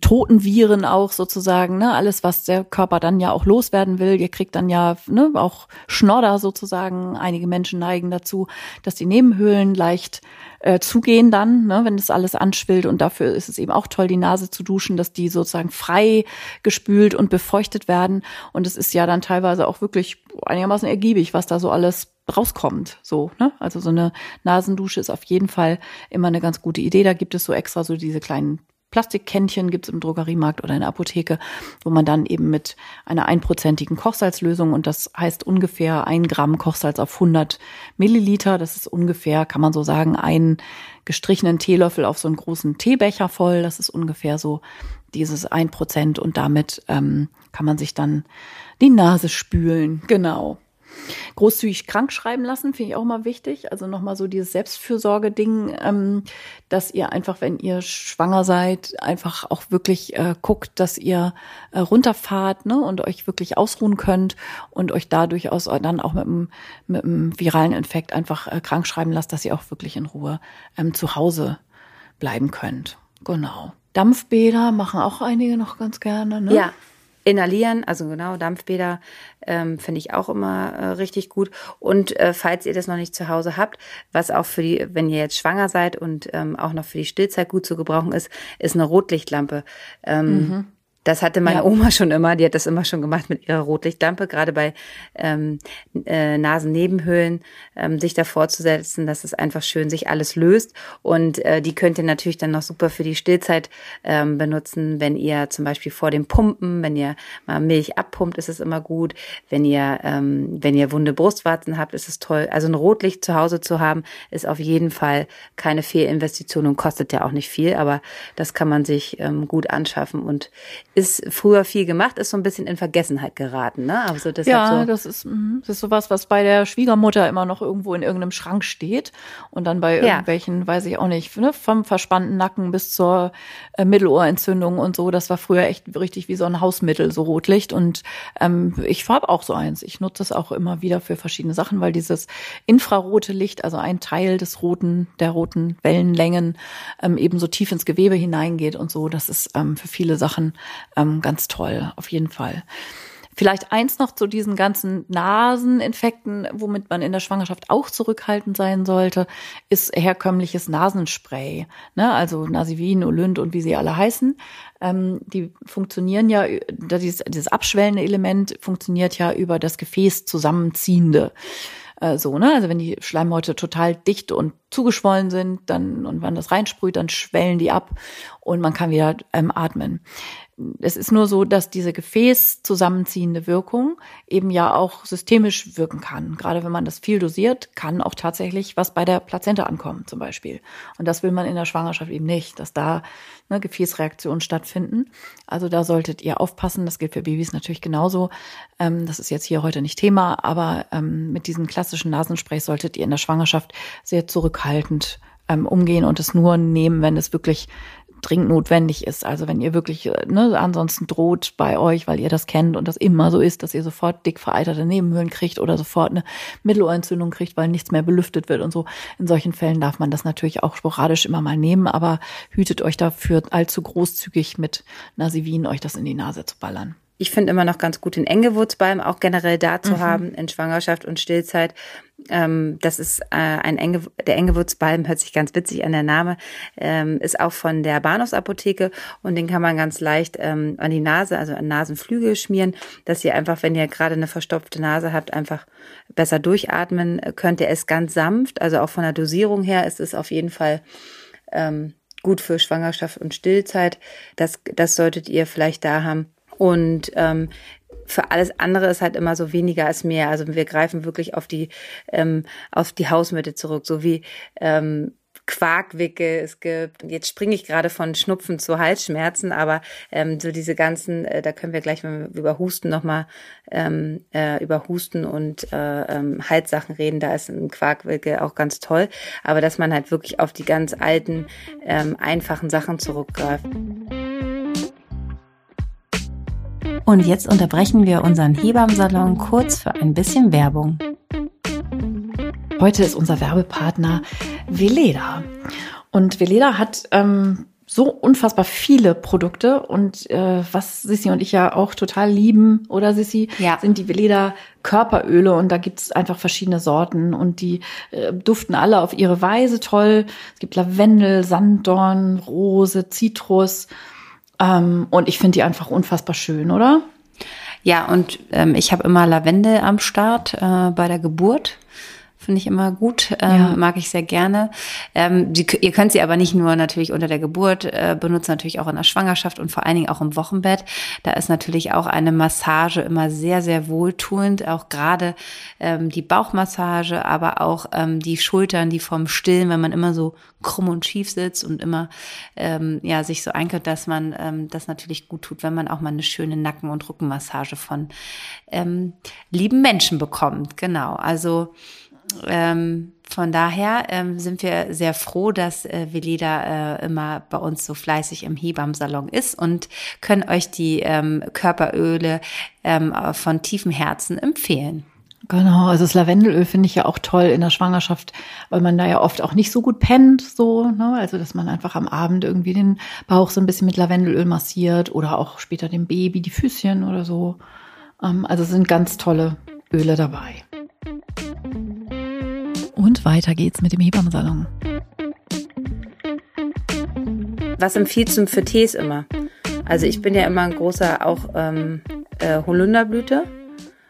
toten Viren auch sozusagen, ne? alles, was der Körper dann ja auch loswerden will. Ihr kriegt dann ja ne, auch Schnodder sozusagen. Einige Menschen neigen dazu, dass die Nebenhöhlen leicht äh, zugehen dann, ne, wenn das alles anschwillt. Und dafür ist es eben auch toll, die Nase zu duschen, dass die sozusagen frei gespült und befeuchtet werden. Und es ist ja dann teilweise auch wirklich einigermaßen ergiebig, was da so alles rauskommt. So, ne? Also so eine Nasendusche ist auf jeden Fall immer eine ganz gute Idee. Da gibt es so extra so diese kleinen Plastikkännchen gibt's im Drogeriemarkt oder in der Apotheke, wo man dann eben mit einer einprozentigen Kochsalzlösung und das heißt ungefähr ein Gramm Kochsalz auf 100 Milliliter. Das ist ungefähr, kann man so sagen, einen gestrichenen Teelöffel auf so einen großen Teebecher voll. Das ist ungefähr so dieses ein Prozent und damit ähm, kann man sich dann die Nase spülen. Genau. Großzügig krank schreiben lassen, finde ich auch mal wichtig. Also nochmal so dieses Selbstfürsorge-Ding, ähm, dass ihr einfach, wenn ihr schwanger seid, einfach auch wirklich äh, guckt, dass ihr äh, runterfahrt ne, und euch wirklich ausruhen könnt und euch da durchaus dann auch mit einem, viralen Infekt einfach äh, krank schreiben lasst, dass ihr auch wirklich in Ruhe ähm, zu Hause bleiben könnt. Genau. Dampfbäder machen auch einige noch ganz gerne. Ne? Ja, inhalieren, also genau, Dampfbäder ähm, finde ich auch immer äh, richtig gut. Und äh, falls ihr das noch nicht zu Hause habt, was auch für die, wenn ihr jetzt schwanger seid und ähm, auch noch für die Stillzeit gut zu gebrauchen ist, ist eine Rotlichtlampe. Ähm, mhm. Das hatte meine ja. Oma schon immer, die hat das immer schon gemacht mit ihrer Rotlichtlampe, gerade bei ähm, äh, Nasennebenhöhlen, ähm, sich davor zu setzen, dass es einfach schön sich alles löst. Und äh, die könnt ihr natürlich dann noch super für die Stillzeit ähm, benutzen, wenn ihr zum Beispiel vor dem Pumpen, wenn ihr mal Milch abpumpt, ist es immer gut. Wenn ihr, ähm, wenn ihr wunde Brustwarzen habt, ist es toll. Also ein Rotlicht zu Hause zu haben, ist auf jeden Fall keine Fehlinvestition und kostet ja auch nicht viel, aber das kann man sich ähm, gut anschaffen und ist früher viel gemacht, ist so ein bisschen in Vergessenheit geraten, ne? Also deshalb ja, so das ist, mhm, das ist sowas, was bei der Schwiegermutter immer noch irgendwo in irgendeinem Schrank steht und dann bei irgendwelchen, ja. weiß ich auch nicht, ne, vom verspannten Nacken bis zur äh, Mittelohrentzündung und so. Das war früher echt richtig wie so ein Hausmittel, so Rotlicht. Und ähm, ich habe auch so eins. Ich nutze es auch immer wieder für verschiedene Sachen, weil dieses infrarote Licht, also ein Teil des roten, der roten Wellenlängen, ähm, eben so tief ins Gewebe hineingeht und so. Das ist ähm, für viele Sachen ähm, ganz toll, auf jeden Fall. Vielleicht eins noch zu diesen ganzen Naseninfekten, womit man in der Schwangerschaft auch zurückhaltend sein sollte, ist herkömmliches Nasenspray. Ne? Also Nasivin, Olynt und wie sie alle heißen. Ähm, die funktionieren ja, dieses, dieses abschwellende Element funktioniert ja über das Gefäß zusammenziehende äh, so, ne? Also wenn die Schleimhäute total dicht und zugeschwollen sind, dann und wenn das reinsprüht, dann schwellen die ab und man kann wieder ähm, atmen es ist nur so, dass diese Gefäß zusammenziehende Wirkung eben ja auch systemisch wirken kann. Gerade wenn man das viel dosiert, kann auch tatsächlich was bei der Plazenta ankommen, zum Beispiel. Und das will man in der Schwangerschaft eben nicht, dass da ne, Gefäßreaktionen stattfinden. Also da solltet ihr aufpassen. Das gilt für Babys natürlich genauso. Ähm, das ist jetzt hier heute nicht Thema, aber ähm, mit diesen klassischen Nasensprays solltet ihr in der Schwangerschaft sehr zurückhaltend ähm, umgehen und es nur nehmen, wenn es wirklich dringend notwendig ist. Also wenn ihr wirklich, äh, ne, ansonsten droht bei euch, weil ihr das kennt und das immer so ist, dass ihr sofort dick vereiterte Nebenhöhlen kriegt oder sofort eine Mittelohrentzündung kriegt, weil nichts mehr belüftet wird und so. In solchen Fällen darf man das natürlich auch sporadisch immer mal nehmen, aber hütet euch dafür allzu großzügig mit Nasivin euch das in die Nase zu ballern. Ich finde immer noch ganz gut den Engewurzbalm auch generell da zu mhm. haben in Schwangerschaft und Stillzeit. Ähm, das ist äh, ein Enge, der Engewurzbalm hört sich ganz witzig an der Name, ähm, ist auch von der Bahnhofsapotheke und den kann man ganz leicht ähm, an die Nase, also an Nasenflügel schmieren, dass ihr einfach, wenn ihr gerade eine verstopfte Nase habt, einfach besser durchatmen könnt. Der ist ganz sanft, also auch von der Dosierung her ist es auf jeden Fall ähm, gut für Schwangerschaft und Stillzeit. Das, das solltet ihr vielleicht da haben. Und ähm, für alles andere ist halt immer so weniger als mehr. Also wir greifen wirklich auf die ähm, auf die Hausmittel zurück, so wie ähm, Quarkwickel es gibt. Jetzt springe ich gerade von Schnupfen zu Halsschmerzen, aber ähm, so diese ganzen, äh, da können wir gleich mal über Husten nochmal ähm, äh, über Husten und äh, ähm, Halssachen reden. Da ist ein Quarkwickel auch ganz toll. Aber dass man halt wirklich auf die ganz alten, ähm, einfachen Sachen zurückgreift. Und jetzt unterbrechen wir unseren Hebammensalon kurz für ein bisschen Werbung. Heute ist unser Werbepartner Veleda. Und Veleda hat ähm, so unfassbar viele Produkte und äh, was Sissi und ich ja auch total lieben, oder Sissi, ja. sind die Veleda Körperöle und da gibt's einfach verschiedene Sorten und die äh, duften alle auf ihre Weise toll. Es gibt Lavendel, Sanddorn, Rose, Zitrus ähm, und ich finde die einfach unfassbar schön, oder? Ja, und ähm, ich habe immer Lavendel am Start äh, bei der Geburt. Finde ich immer gut, ähm, ja. mag ich sehr gerne. Ähm, die, ihr könnt sie aber nicht nur natürlich unter der Geburt äh, benutzen, natürlich auch in der Schwangerschaft und vor allen Dingen auch im Wochenbett. Da ist natürlich auch eine Massage immer sehr, sehr wohltuend, auch gerade ähm, die Bauchmassage, aber auch ähm, die Schultern, die vom Stillen, wenn man immer so krumm und schief sitzt und immer ähm, ja sich so einkert, dass man ähm, das natürlich gut tut, wenn man auch mal eine schöne Nacken- und Rückenmassage von ähm, lieben Menschen bekommt. Genau, also ähm, von daher ähm, sind wir sehr froh, dass äh, Veleda äh, immer bei uns so fleißig im Hebammsalon ist und können euch die ähm, Körperöle ähm, von tiefem Herzen empfehlen. Genau, also das Lavendelöl finde ich ja auch toll in der Schwangerschaft, weil man da ja oft auch nicht so gut pennt, so, ne? Also dass man einfach am Abend irgendwie den Bauch so ein bisschen mit Lavendelöl massiert oder auch später dem Baby die Füßchen oder so. Ähm, also sind ganz tolle Öle dabei. Und weiter geht's mit dem Hebammensalon. Was empfiehlst du für Tees immer? Also ich bin ja immer ein großer auch ähm, äh, Holunderblüte. Und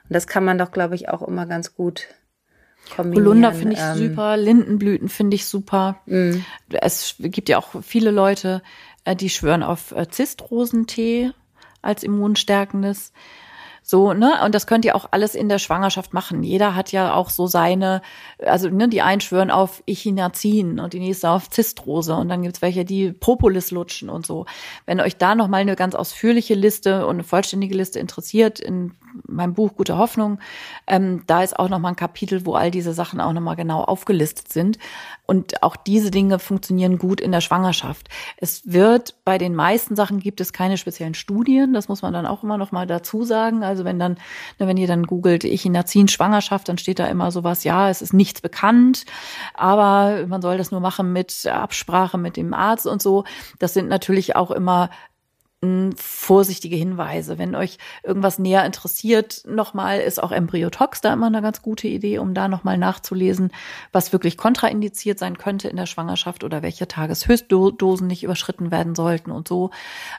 das kann man doch, glaube ich, auch immer ganz gut kombinieren. Holunder finde ich ähm, super, Lindenblüten finde ich super. Mm. Es gibt ja auch viele Leute, äh, die schwören auf äh, Zistrosentee als immunstärkendes. So, ne? Und das könnt ihr auch alles in der Schwangerschaft machen. Jeder hat ja auch so seine, also ne, die einen schwören auf Echinazin und die nächste auf Zistrose und dann gibt's welche, die Propolis lutschen und so. Wenn euch da nochmal eine ganz ausführliche Liste und eine vollständige Liste interessiert, in meinem Buch Gute Hoffnung, ähm, da ist auch nochmal ein Kapitel, wo all diese Sachen auch nochmal genau aufgelistet sind. Und auch diese Dinge funktionieren gut in der Schwangerschaft. Es wird bei den meisten Sachen gibt es keine speziellen Studien. Das muss man dann auch immer nochmal dazu sagen. Also wenn dann, ne, wenn ihr dann googelt Echinazin Schwangerschaft, dann steht da immer sowas, ja, es ist nichts bekannt, aber man soll das nur machen mit Absprache mit dem Arzt und so. Das sind natürlich auch immer vorsichtige Hinweise. Wenn euch irgendwas näher interessiert, nochmal ist auch Embryotox da immer eine ganz gute Idee, um da nochmal nachzulesen, was wirklich kontraindiziert sein könnte in der Schwangerschaft oder welche Tageshöchstdosen nicht überschritten werden sollten und so.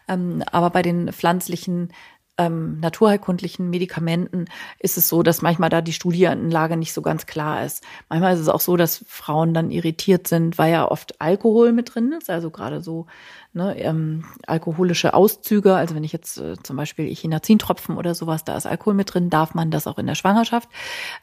Ähm, aber bei den pflanzlichen ähm, naturheilkundlichen Medikamenten ist es so, dass manchmal da die Studienlage nicht so ganz klar ist. Manchmal ist es auch so, dass Frauen dann irritiert sind, weil ja oft Alkohol mit drin ist, also gerade so ne, ähm, alkoholische Auszüge, also wenn ich jetzt äh, zum Beispiel Echinazintropfen oder sowas, da ist Alkohol mit drin, darf man das auch in der Schwangerschaft.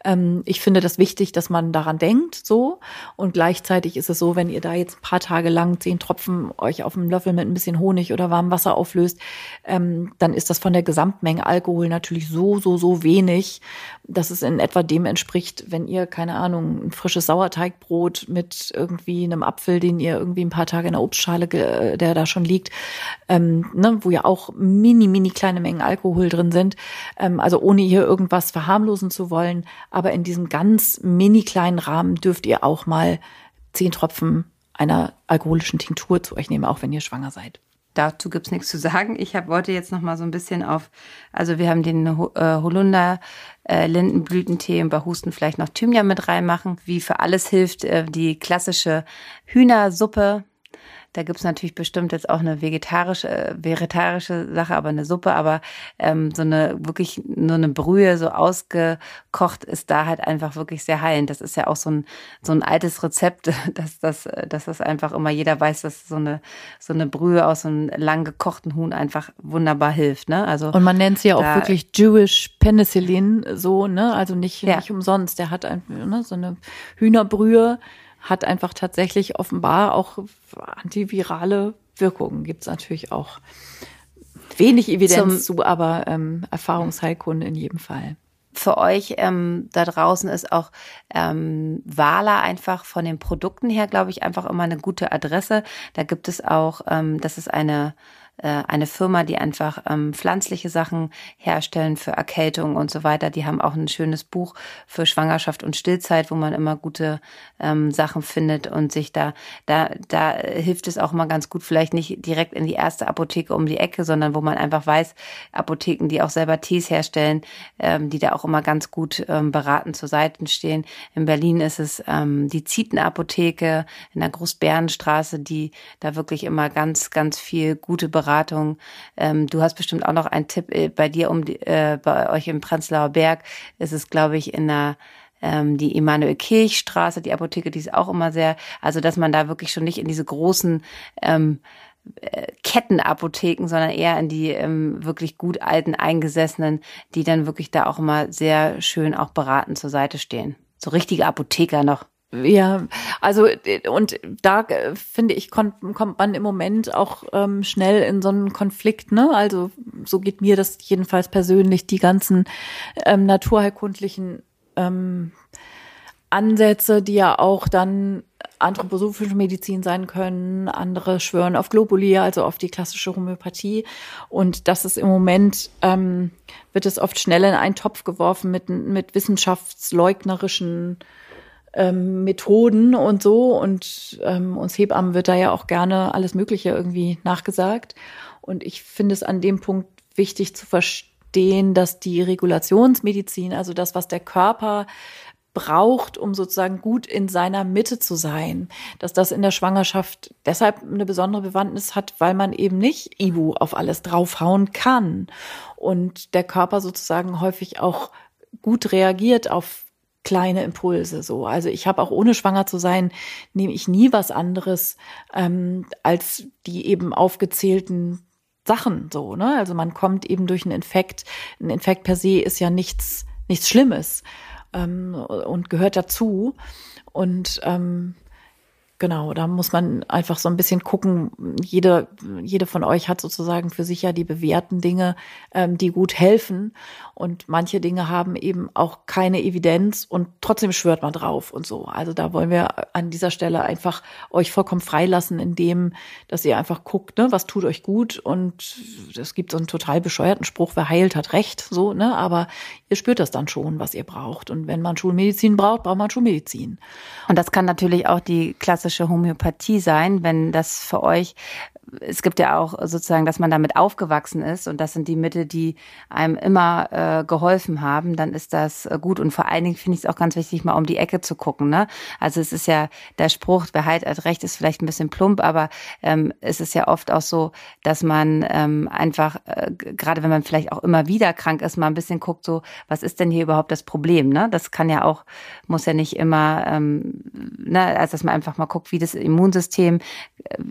Ähm, ich finde das wichtig, dass man daran denkt, so. Und gleichzeitig ist es so, wenn ihr da jetzt ein paar Tage lang zehn Tropfen euch auf einem Löffel mit ein bisschen Honig oder warmem Wasser auflöst, ähm, dann ist das von der Gesamtmenge Alkohol natürlich so, so, so wenig, dass es in etwa dem entspricht, wenn ihr, keine Ahnung, ein frisches Sauerteigbrot mit irgendwie einem Apfel, den ihr irgendwie ein paar Tage in der Obstschale, der da schon liegt, ähm, ne, wo ja auch mini, mini kleine Mengen Alkohol drin sind. Ähm, also ohne hier irgendwas verharmlosen zu wollen. Aber in diesem ganz mini kleinen Rahmen dürft ihr auch mal zehn Tropfen einer alkoholischen Tinktur zu euch nehmen, auch wenn ihr schwanger seid dazu gibt's nichts zu sagen. Ich hab, wollte jetzt noch mal so ein bisschen auf, also wir haben den äh, Holunder äh, Lindenblütentee und bei Husten vielleicht noch Thymian mit reinmachen. Wie für alles hilft äh, die klassische Hühnersuppe Da gibt's natürlich bestimmt jetzt auch eine vegetarische, äh, vegetarische Sache, aber eine Suppe, aber ähm, so eine wirklich nur eine Brühe so ausgekocht ist da halt einfach wirklich sehr heilend. Das ist ja auch so ein so ein altes Rezept, (laughs) dass das dass das einfach immer jeder weiß, dass so eine so eine Brühe aus so einem lang gekochten Huhn einfach wunderbar hilft. Ne? Also und man nennt sie ja auch wirklich Jewish Penicillin, so ne, also nicht ja. nicht umsonst. Der hat ein, ne, so eine Hühnerbrühe hat einfach tatsächlich offenbar auch antivirale Wirkungen. Gibt es natürlich auch wenig Evidenz Zum, zu, aber ähm, Erfahrungsheilkunde in jedem Fall für euch ähm, da draußen ist auch ähm, Wala einfach von den Produkten her, glaube ich, einfach immer eine gute Adresse. Da gibt es auch, ähm, das ist eine eine Firma, die einfach ähm, pflanzliche Sachen herstellen für Erkältung und so weiter. Die haben auch ein schönes Buch für Schwangerschaft und Stillzeit, wo man immer gute ähm, Sachen findet und sich da, da, da hilft es auch mal ganz gut, vielleicht nicht direkt in die erste Apotheke um die Ecke, sondern wo man einfach weiß, Apotheken, die auch selber Tees herstellen, ähm, die da auch immer ganz gut ähm, beraten zur Seite stehen. In Berlin ist es ähm, die Zietenapotheke in der Großbärenstraße, die da wirklich immer ganz, ganz viel gute Beratung Beratung. Ähm, du hast bestimmt auch noch einen Tipp äh, bei dir um die, äh, bei euch im Prenzlauer Berg. Ist es, glaube ich, in der ähm, die Emanuel Kirchstraße, die Apotheke, die ist auch immer sehr, also dass man da wirklich schon nicht in diese großen ähm, äh, Kettenapotheken, sondern eher in die ähm, wirklich gut alten Eingesessenen, die dann wirklich da auch immer sehr schön auch beraten zur Seite stehen. So richtige Apotheker noch. Ja, also und da äh, finde ich kommt, kommt man im Moment auch ähm, schnell in so einen Konflikt, ne? Also so geht mir das jedenfalls persönlich die ganzen ähm, naturheilkundlichen ähm, Ansätze, die ja auch dann anthroposophische Medizin sein können. Andere schwören auf Globuli, also auf die klassische Homöopathie. Und das ist im Moment, ähm, wird es oft schnell in einen Topf geworfen mit, mit wissenschaftsleugnerischen ähm, Methoden und so. Und ähm, uns Hebammen wird da ja auch gerne alles Mögliche irgendwie nachgesagt. Und ich finde es an dem Punkt wichtig zu verstehen, dass die Regulationsmedizin, also das, was der Körper braucht, um sozusagen gut in seiner Mitte zu sein, dass das in der Schwangerschaft deshalb eine besondere Bewandtnis hat, weil man eben nicht Ibu auf alles draufhauen kann und der Körper sozusagen häufig auch gut reagiert auf kleine Impulse so. Also ich habe auch ohne schwanger zu sein, nehme ich nie was anderes ähm, als die eben aufgezählten Sachen so. Ne? Also man kommt eben durch einen Infekt. Ein Infekt per se ist ja nichts nichts Schlimmes ähm, und gehört dazu. Und ähm, Genau, da muss man einfach so ein bisschen gucken. Jede, jede von euch hat sozusagen für sich ja die bewährten Dinge, ähm, die gut helfen. Und manche Dinge haben eben auch keine Evidenz und trotzdem schwört man drauf und so. Also da wollen wir an dieser Stelle einfach euch vollkommen freilassen, indem, dass ihr einfach guckt, ne, was tut euch gut. Und es gibt so einen total bescheuerten Spruch, wer heilt, hat recht, so, ne, aber ihr spürt das dann schon, was ihr braucht. Und wenn man Schulmedizin braucht, braucht man Schulmedizin. Und das kann natürlich auch die klassische Homöopathie sein, wenn das für euch es gibt ja auch sozusagen, dass man damit aufgewachsen ist und das sind die Mittel, die einem immer äh, geholfen haben, dann ist das äh, gut. Und vor allen Dingen finde ich es auch ganz wichtig, mal um die Ecke zu gucken. Ne? Also es ist ja der Spruch, wer halt hat recht, ist vielleicht ein bisschen plump, aber ähm, es ist ja oft auch so, dass man ähm, einfach, äh, gerade wenn man vielleicht auch immer wieder krank ist, mal ein bisschen guckt, so, was ist denn hier überhaupt das Problem? Ne? Das kann ja auch, muss ja nicht immer, ähm, ne, also dass man einfach mal guckt, wie das Immunsystem,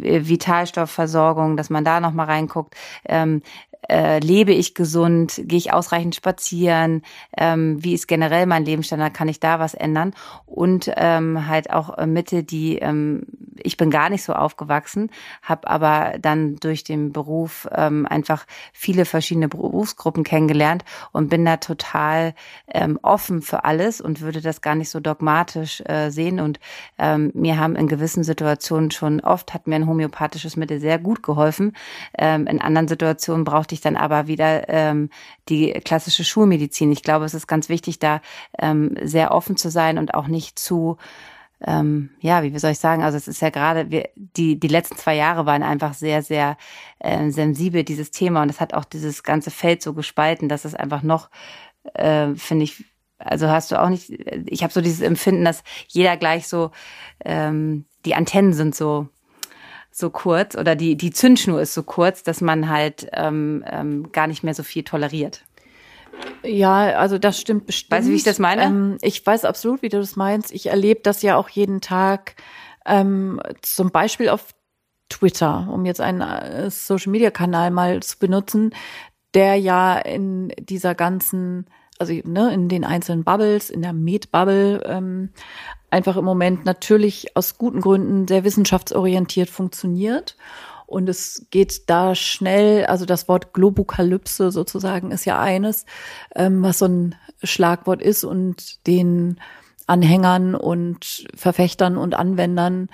äh, Vitalstoff Versorgung, dass man da noch mal reinguckt. Ähm, äh, lebe ich gesund, gehe ich ausreichend spazieren, ähm, wie ist generell mein Lebensstandard, kann ich da was ändern? Und ähm, halt auch äh, Mittel, die ähm, ich bin gar nicht so aufgewachsen, habe aber dann durch den Beruf ähm, einfach viele verschiedene Berufsgruppen kennengelernt und bin da total ähm, offen für alles und würde das gar nicht so dogmatisch äh, sehen. Und ähm, mir haben in gewissen Situationen schon oft hat mir ein homöopathisches Mittel sehr gut geholfen, ähm, in anderen Situationen brauchte ich dann aber wieder ähm, die klassische Schulmedizin. Ich glaube, es ist ganz wichtig, da ähm, sehr offen zu sein und auch nicht zu ähm, ja, wie soll ich sagen, also es ist ja gerade, wir, die, die letzten zwei Jahre waren einfach sehr, sehr äh, sensibel, dieses Thema. Und es hat auch dieses ganze Feld so gespalten, dass es einfach noch, äh, finde ich, also hast du auch nicht, ich habe so dieses Empfinden, dass jeder gleich so, ähm, die Antennen sind so so kurz oder die, die Zündschnur ist so kurz, dass man halt ähm, ähm, gar nicht mehr so viel toleriert. Ja, also das stimmt bestimmt. Weißt du, wie ich das meine? Ähm, ich weiß absolut, wie du das meinst. Ich erlebe das ja auch jeden Tag. Ähm, zum Beispiel auf Twitter, um jetzt einen äh, Social-Media-Kanal mal zu benutzen, der ja in dieser ganzen, also ne, in den einzelnen Bubbles, in der Med-Bubble ähm, einfach im Moment natürlich aus guten Gründen sehr wissenschaftsorientiert funktioniert. Und es geht da schnell, also das Wort Globokalypse sozusagen ist ja eines, ähm, was so ein Schlagwort ist und den Anhängern und Verfechtern und Anwendern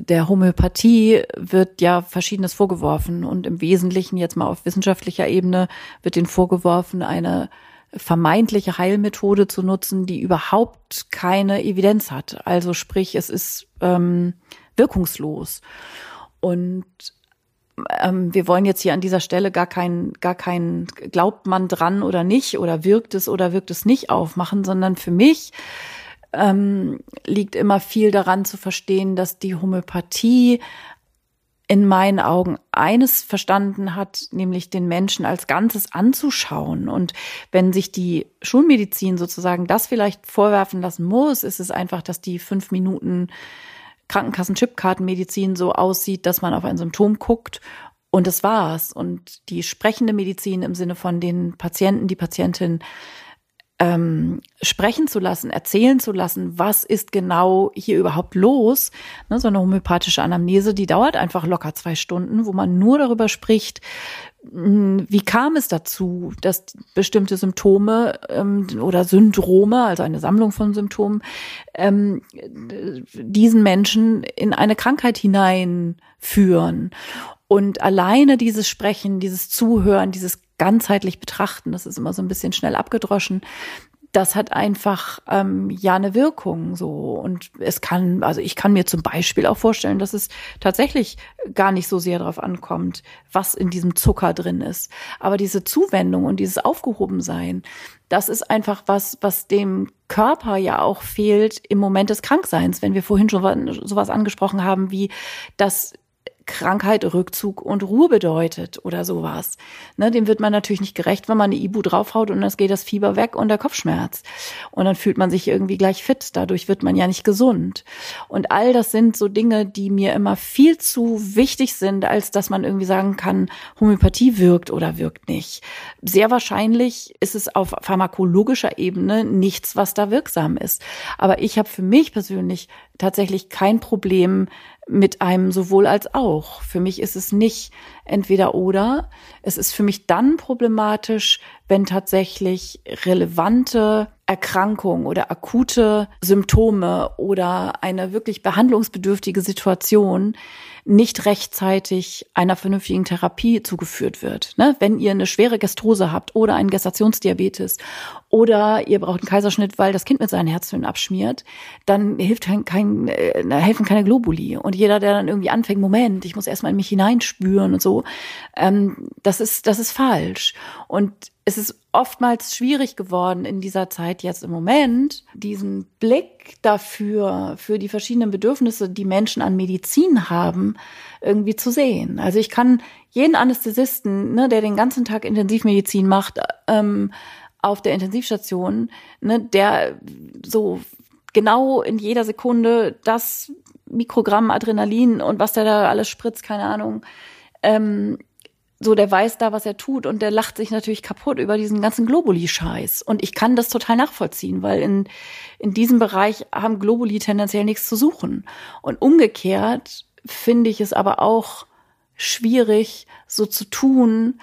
der Homöopathie wird ja Verschiedenes vorgeworfen und im Wesentlichen jetzt mal auf wissenschaftlicher Ebene wird ihnen vorgeworfen, eine vermeintliche Heilmethode zu nutzen, die überhaupt keine Evidenz hat. Also sprich, es ist ähm, wirkungslos. Und ähm, wir wollen jetzt hier an dieser Stelle gar kein, gar kein glaubt man dran oder nicht oder wirkt es oder wirkt es nicht aufmachen, sondern für mich ähm, liegt immer viel daran zu verstehen, dass die Homöopathie in meinen Augen eines verstanden hat, nämlich den Menschen als Ganzes anzuschauen. Und wenn sich die Schulmedizin sozusagen das vielleicht vorwerfen lassen muss, ist es einfach, dass die fünf Minuten Krankenkassen-Chipkartenmedizin so aussieht, dass man auf ein Symptom guckt und das war's. Und die sprechende Medizin im Sinne von den Patienten, die Patientin ähm, sprechen zu lassen, erzählen zu lassen, was ist genau hier überhaupt los. Ne, so eine homöopathische Anamnese, die dauert einfach locker zwei Stunden, wo man nur darüber spricht, hm, wie kam es dazu, dass bestimmte Symptome ähm, oder Syndrome, also eine Sammlung von Symptomen, ähm, diesen Menschen in eine Krankheit hineinführen. Und alleine dieses Sprechen, dieses Zuhören, dieses ganzheitlich betrachten, das ist immer so ein bisschen schnell abgedroschen, das hat einfach ähm, ja eine Wirkung so. Und es kann also ich kann mir zum Beispiel auch vorstellen, dass es tatsächlich gar nicht so sehr darauf ankommt, was in diesem Zucker drin ist, aber diese Zuwendung und dieses Aufgehobensein, das ist einfach was, was dem Körper ja auch fehlt im Moment des Krankseins, wenn wir vorhin schon sowas angesprochen haben wie dass Krankheit, Rückzug und Ruhe bedeutet oder sowas. Ne, dem wird man natürlich nicht gerecht, wenn man eine Ibu draufhaut und dann geht das Fieber weg und der Kopfschmerz. Und dann fühlt man sich irgendwie gleich fit. Dadurch wird man ja nicht gesund. Und all das sind so Dinge, die mir immer viel zu wichtig sind, als dass man irgendwie sagen kann, Homöopathie wirkt oder wirkt nicht. Sehr wahrscheinlich ist es auf pharmakologischer Ebene nichts, was da wirksam ist. Aber ich habe für mich persönlich tatsächlich kein Problem mit einem sowohl als auch. Für mich ist es nicht entweder oder. Es ist für mich dann problematisch, wenn tatsächlich relevante Erkrankung oder akute Symptome oder eine wirklich behandlungsbedürftige Situation nicht rechtzeitig einer vernünftigen Therapie zugeführt wird. Ne? Wenn ihr eine schwere Gastrose habt oder einen Gestationsdiabetes oder ihr braucht einen Kaiserschnitt, weil das Kind mit seinen Herztönen abschmiert, dann hilft kein, kein, äh, helfen keine Globuli. Und jeder, der dann irgendwie anfängt, Moment, ich muss erstmal in mich hineinspüren und so, ähm, das ist, das ist falsch. Und es ist oftmals schwierig geworden in dieser Zeit jetzt im Moment, diesen Blick dafür, für die verschiedenen Bedürfnisse, die Menschen an Medizin haben, irgendwie zu sehen. Also ich kann jeden Anästhesisten, ne, der den ganzen Tag Intensivmedizin macht, ähm, auf der Intensivstation, ne, der so genau in jeder Sekunde das Mikrogramm Adrenalin und was der da alles spritzt, keine Ahnung, ähm, so, der weiß da, was er tut und der lacht sich natürlich kaputt über diesen ganzen Globuli-Scheiß. Und ich kann das total nachvollziehen, weil in, in diesem Bereich haben Globuli tendenziell nichts zu suchen. Und umgekehrt finde ich es aber auch schwierig, so zu tun,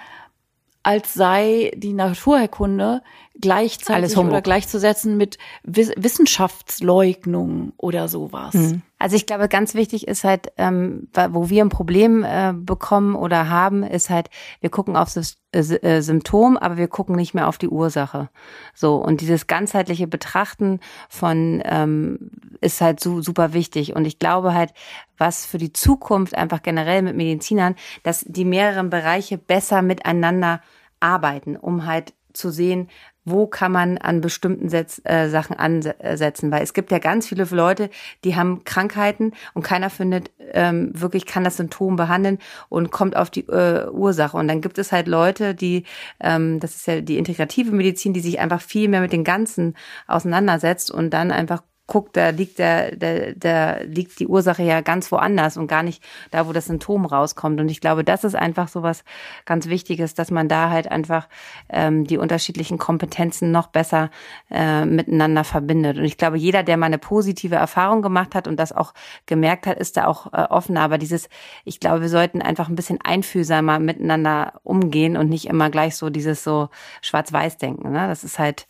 als sei die Naturherkunde gleichzeitig oder gleichzusetzen mit Wissenschaftsleugnung oder sowas. Mhm. Also ich glaube, ganz wichtig ist halt, ähm, wo wir ein Problem äh, bekommen oder haben, ist halt, wir gucken auf das äh, äh, Symptom, aber wir gucken nicht mehr auf die Ursache. So und dieses ganzheitliche Betrachten von ähm, ist halt so super wichtig. Und ich glaube halt, was für die Zukunft einfach generell mit Medizinern, dass die mehreren Bereiche besser miteinander arbeiten, um halt zu sehen, wo kann man an bestimmten Setz, äh, Sachen ansetzen, weil es gibt ja ganz viele Leute, die haben Krankheiten und keiner findet ähm, wirklich kann das Symptom behandeln und kommt auf die äh, Ursache. Und dann gibt es halt Leute, die ähm, das ist ja die integrative Medizin, die sich einfach viel mehr mit den Ganzen auseinandersetzt und dann einfach guckt, da liegt der, der, der liegt die Ursache ja ganz woanders und gar nicht da, wo das Symptom rauskommt. Und ich glaube, das ist einfach so was ganz Wichtiges, dass man da halt einfach ähm, die unterschiedlichen Kompetenzen noch besser äh, miteinander verbindet. Und ich glaube, jeder, der mal eine positive Erfahrung gemacht hat und das auch gemerkt hat, ist da auch äh, offen. Aber dieses, ich glaube, wir sollten einfach ein bisschen einfühlsamer miteinander umgehen und nicht immer gleich so dieses so Schwarz-Weiß-Denken. Ne? Das ist halt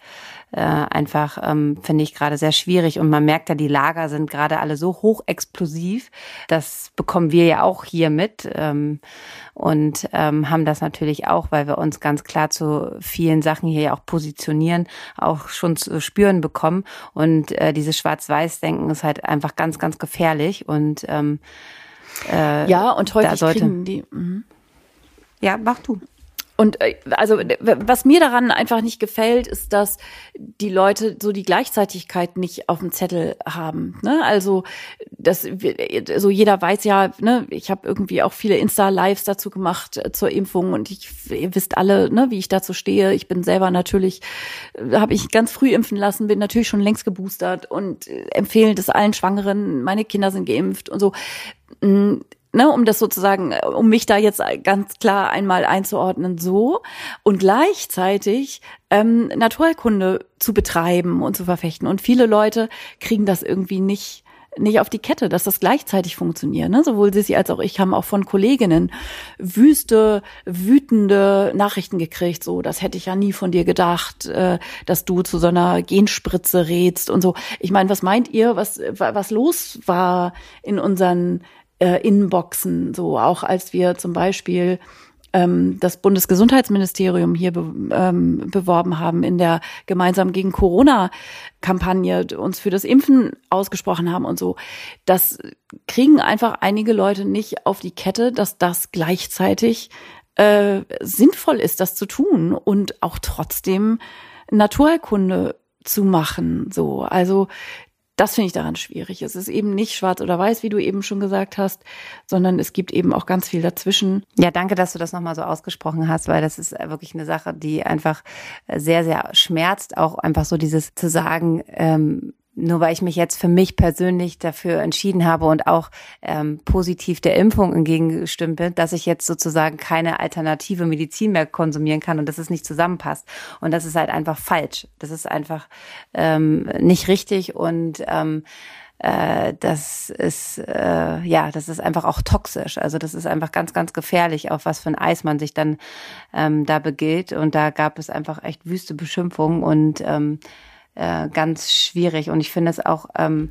äh, einfach, ähm, finde ich, gerade sehr schwierig. Und man merkt ja, die Lager sind gerade alle so hochexplosiv. Das bekommen wir ja auch hier mit ähm, und ähm, haben das natürlich auch, weil wir uns ganz klar zu vielen Sachen hier ja auch positionieren, auch schon zu spüren bekommen. Und äh, dieses Schwarz-Weiß-Denken ist halt einfach ganz, ganz gefährlich. Und ähm, äh, ja, und heute kriegen die. Mh. Ja, mach du. Und äh, also was mir daran einfach nicht gefällt, ist, dass die Leute so die Gleichzeitigkeit nicht auf dem Zettel haben. Ne? Also das so jeder weiß ja, ne, ich habe irgendwie auch viele Insta-Lives dazu gemacht äh, zur Impfung und ich, ihr wisst alle, ne, wie ich dazu stehe. Ich bin selber natürlich, äh, habe ich ganz früh impfen lassen, bin natürlich schon längst geboostert und äh, empfehlen das allen Schwangeren. Meine Kinder sind geimpft und so hm, ne, um das sozusagen, um mich da jetzt ganz klar einmal einzuordnen, so und gleichzeitig ähm, Naturkunde zu betreiben und zu verfechten. Und viele Leute kriegen das irgendwie nicht nicht auf die Kette, dass das gleichzeitig funktioniert. Ne? Sowohl Sissi als auch ich haben auch von Kolleginnen wüste, wütende Nachrichten gekriegt. So, das hätte ich ja nie von dir gedacht, äh, dass du zu so einer Genspritze rätst und so. Ich meine, was meint ihr, was was los war in unseren äh, Inboxen, so auch als wir zum Beispiel ähm, das Bundesgesundheitsministerium hier be ähm, beworben haben in der gemeinsam gegen Corona-Kampagne, uns für das Impfen ausgesprochen haben und so. Das kriegen einfach einige Leute nicht auf die Kette, dass das gleichzeitig äh, sinnvoll ist, das zu tun und auch trotzdem Naturheilkunde zu machen. So, also das finde ich daran schwierig. Es ist eben nicht schwarz oder weiß, wie du eben schon gesagt hast, sondern es gibt eben auch ganz viel dazwischen. Ja, danke, dass du das nochmal so ausgesprochen hast, weil das ist wirklich eine Sache, die einfach sehr, sehr schmerzt. Auch einfach so dieses zu sagen, ähm, nur weil ich mich jetzt für mich persönlich dafür entschieden habe und auch ähm, positiv der Impfung entgegengestimmt bin, dass ich jetzt sozusagen keine alternative Medizin mehr konsumieren kann und dass es nicht zusammenpasst. Und das ist halt einfach falsch. Das ist einfach ähm, nicht richtig und ähm, äh, das ist äh, ja, das ist einfach auch toxisch. Also das ist einfach ganz, ganz gefährlich, auf was für ein Eis man sich dann ähm, da begilt. Und da gab es einfach echt wüste Beschimpfungen und ähm, äh, ganz schwierig. Und ich finde es auch, ähm,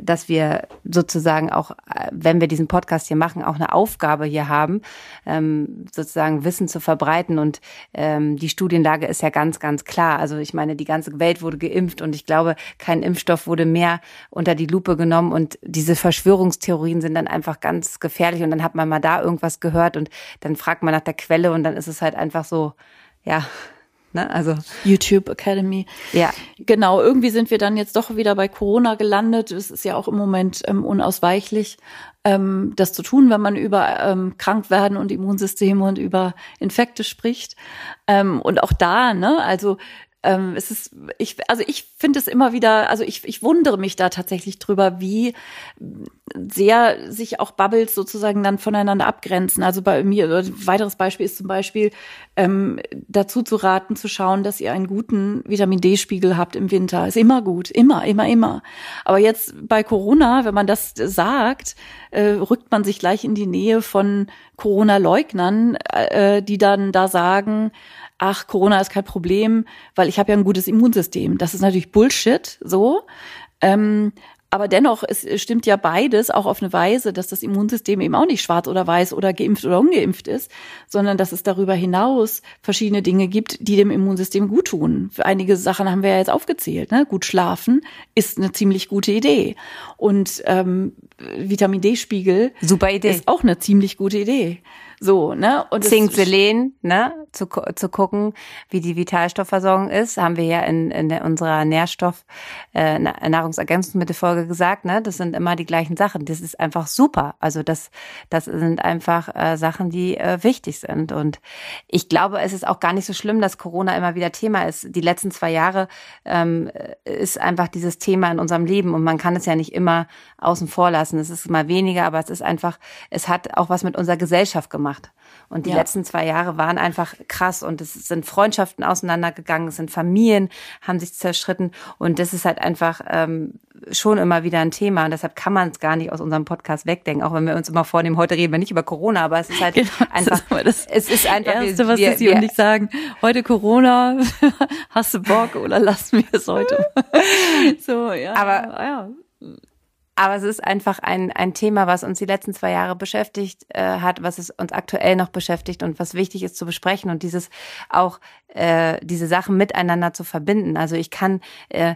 dass wir sozusagen auch, wenn wir diesen Podcast hier machen, auch eine Aufgabe hier haben, ähm, sozusagen Wissen zu verbreiten. Und ähm, die Studienlage ist ja ganz, ganz klar. Also ich meine, die ganze Welt wurde geimpft und ich glaube, kein Impfstoff wurde mehr unter die Lupe genommen und diese Verschwörungstheorien sind dann einfach ganz gefährlich und dann hat man mal da irgendwas gehört und dann fragt man nach der Quelle und dann ist es halt einfach so, ja, Ne? Also YouTube Academy. Ja. Genau, irgendwie sind wir dann jetzt doch wieder bei Corona gelandet. Es ist ja auch im Moment ähm, unausweichlich, ähm, das zu tun, wenn man über ähm, Krankwerden und Immunsysteme und über Infekte spricht. Ähm, und auch da, ne, also ähm, es ist, ich, also ich finde es immer wieder, also ich, ich wundere mich da tatsächlich drüber, wie sehr sich auch Bubbles sozusagen dann voneinander abgrenzen. Also bei mir, ein weiteres Beispiel ist zum Beispiel ähm, dazu zu raten, zu schauen, dass ihr einen guten Vitamin D-Spiegel habt im Winter. Ist immer gut, immer, immer, immer. Aber jetzt bei Corona, wenn man das sagt, äh, rückt man sich gleich in die Nähe von Corona-Leugnern, äh, die dann da sagen, ach, Corona ist kein Problem, weil ich habe ja ein gutes Immunsystem. Das ist natürlich Bullshit, so. Ähm, aber dennoch, es stimmt ja beides auch auf eine Weise, dass das Immunsystem eben auch nicht schwarz oder weiß oder geimpft oder ungeimpft ist, sondern dass es darüber hinaus verschiedene Dinge gibt, die dem Immunsystem gut tun. Für einige Sachen haben wir ja jetzt aufgezählt. Ne? Gut schlafen ist eine ziemlich gute Idee. Und ähm, Vitamin D-Spiegel ist auch eine ziemlich gute Idee. So, ne? Und Zink, Selen, ne? Zu, zu gucken, wie die Vitalstoffversorgung ist. Haben wir ja in, in unserer Nährstoff, äh, Nahrungsergänzungsmittelfolge gesagt, ne? Das sind immer die gleichen Sachen. Das ist einfach super. Also das, das sind einfach äh, Sachen, die äh, wichtig sind. Und ich glaube, es ist auch gar nicht so schlimm, dass Corona immer wieder Thema ist. Die letzten zwei Jahre ähm, ist einfach dieses Thema in unserem Leben und man kann es ja nicht immer außen vor lassen. Es ist mal weniger, aber es ist einfach, es hat auch was mit unserer Gesellschaft gemacht. Und die ja. letzten zwei Jahre waren einfach krass und es sind Freundschaften auseinandergegangen, es sind Familien, haben sich zerschritten und das ist halt einfach ähm, schon immer wieder ein Thema und deshalb kann man es gar nicht aus unserem Podcast wegdenken, auch wenn wir uns immer vornehmen, heute reden wir nicht über Corona, aber es ist halt (laughs) genau, einfach, das es ist einfach Erste, was wir, sie und ich sagen, heute Corona, (laughs) hast du Bock oder lassen wir es heute? (laughs) so, ja. Aber ja. Aber es ist einfach ein, ein Thema, was uns die letzten zwei Jahre beschäftigt äh, hat, was es uns aktuell noch beschäftigt und was wichtig ist zu besprechen und dieses auch äh, diese Sachen miteinander zu verbinden. Also ich kann äh,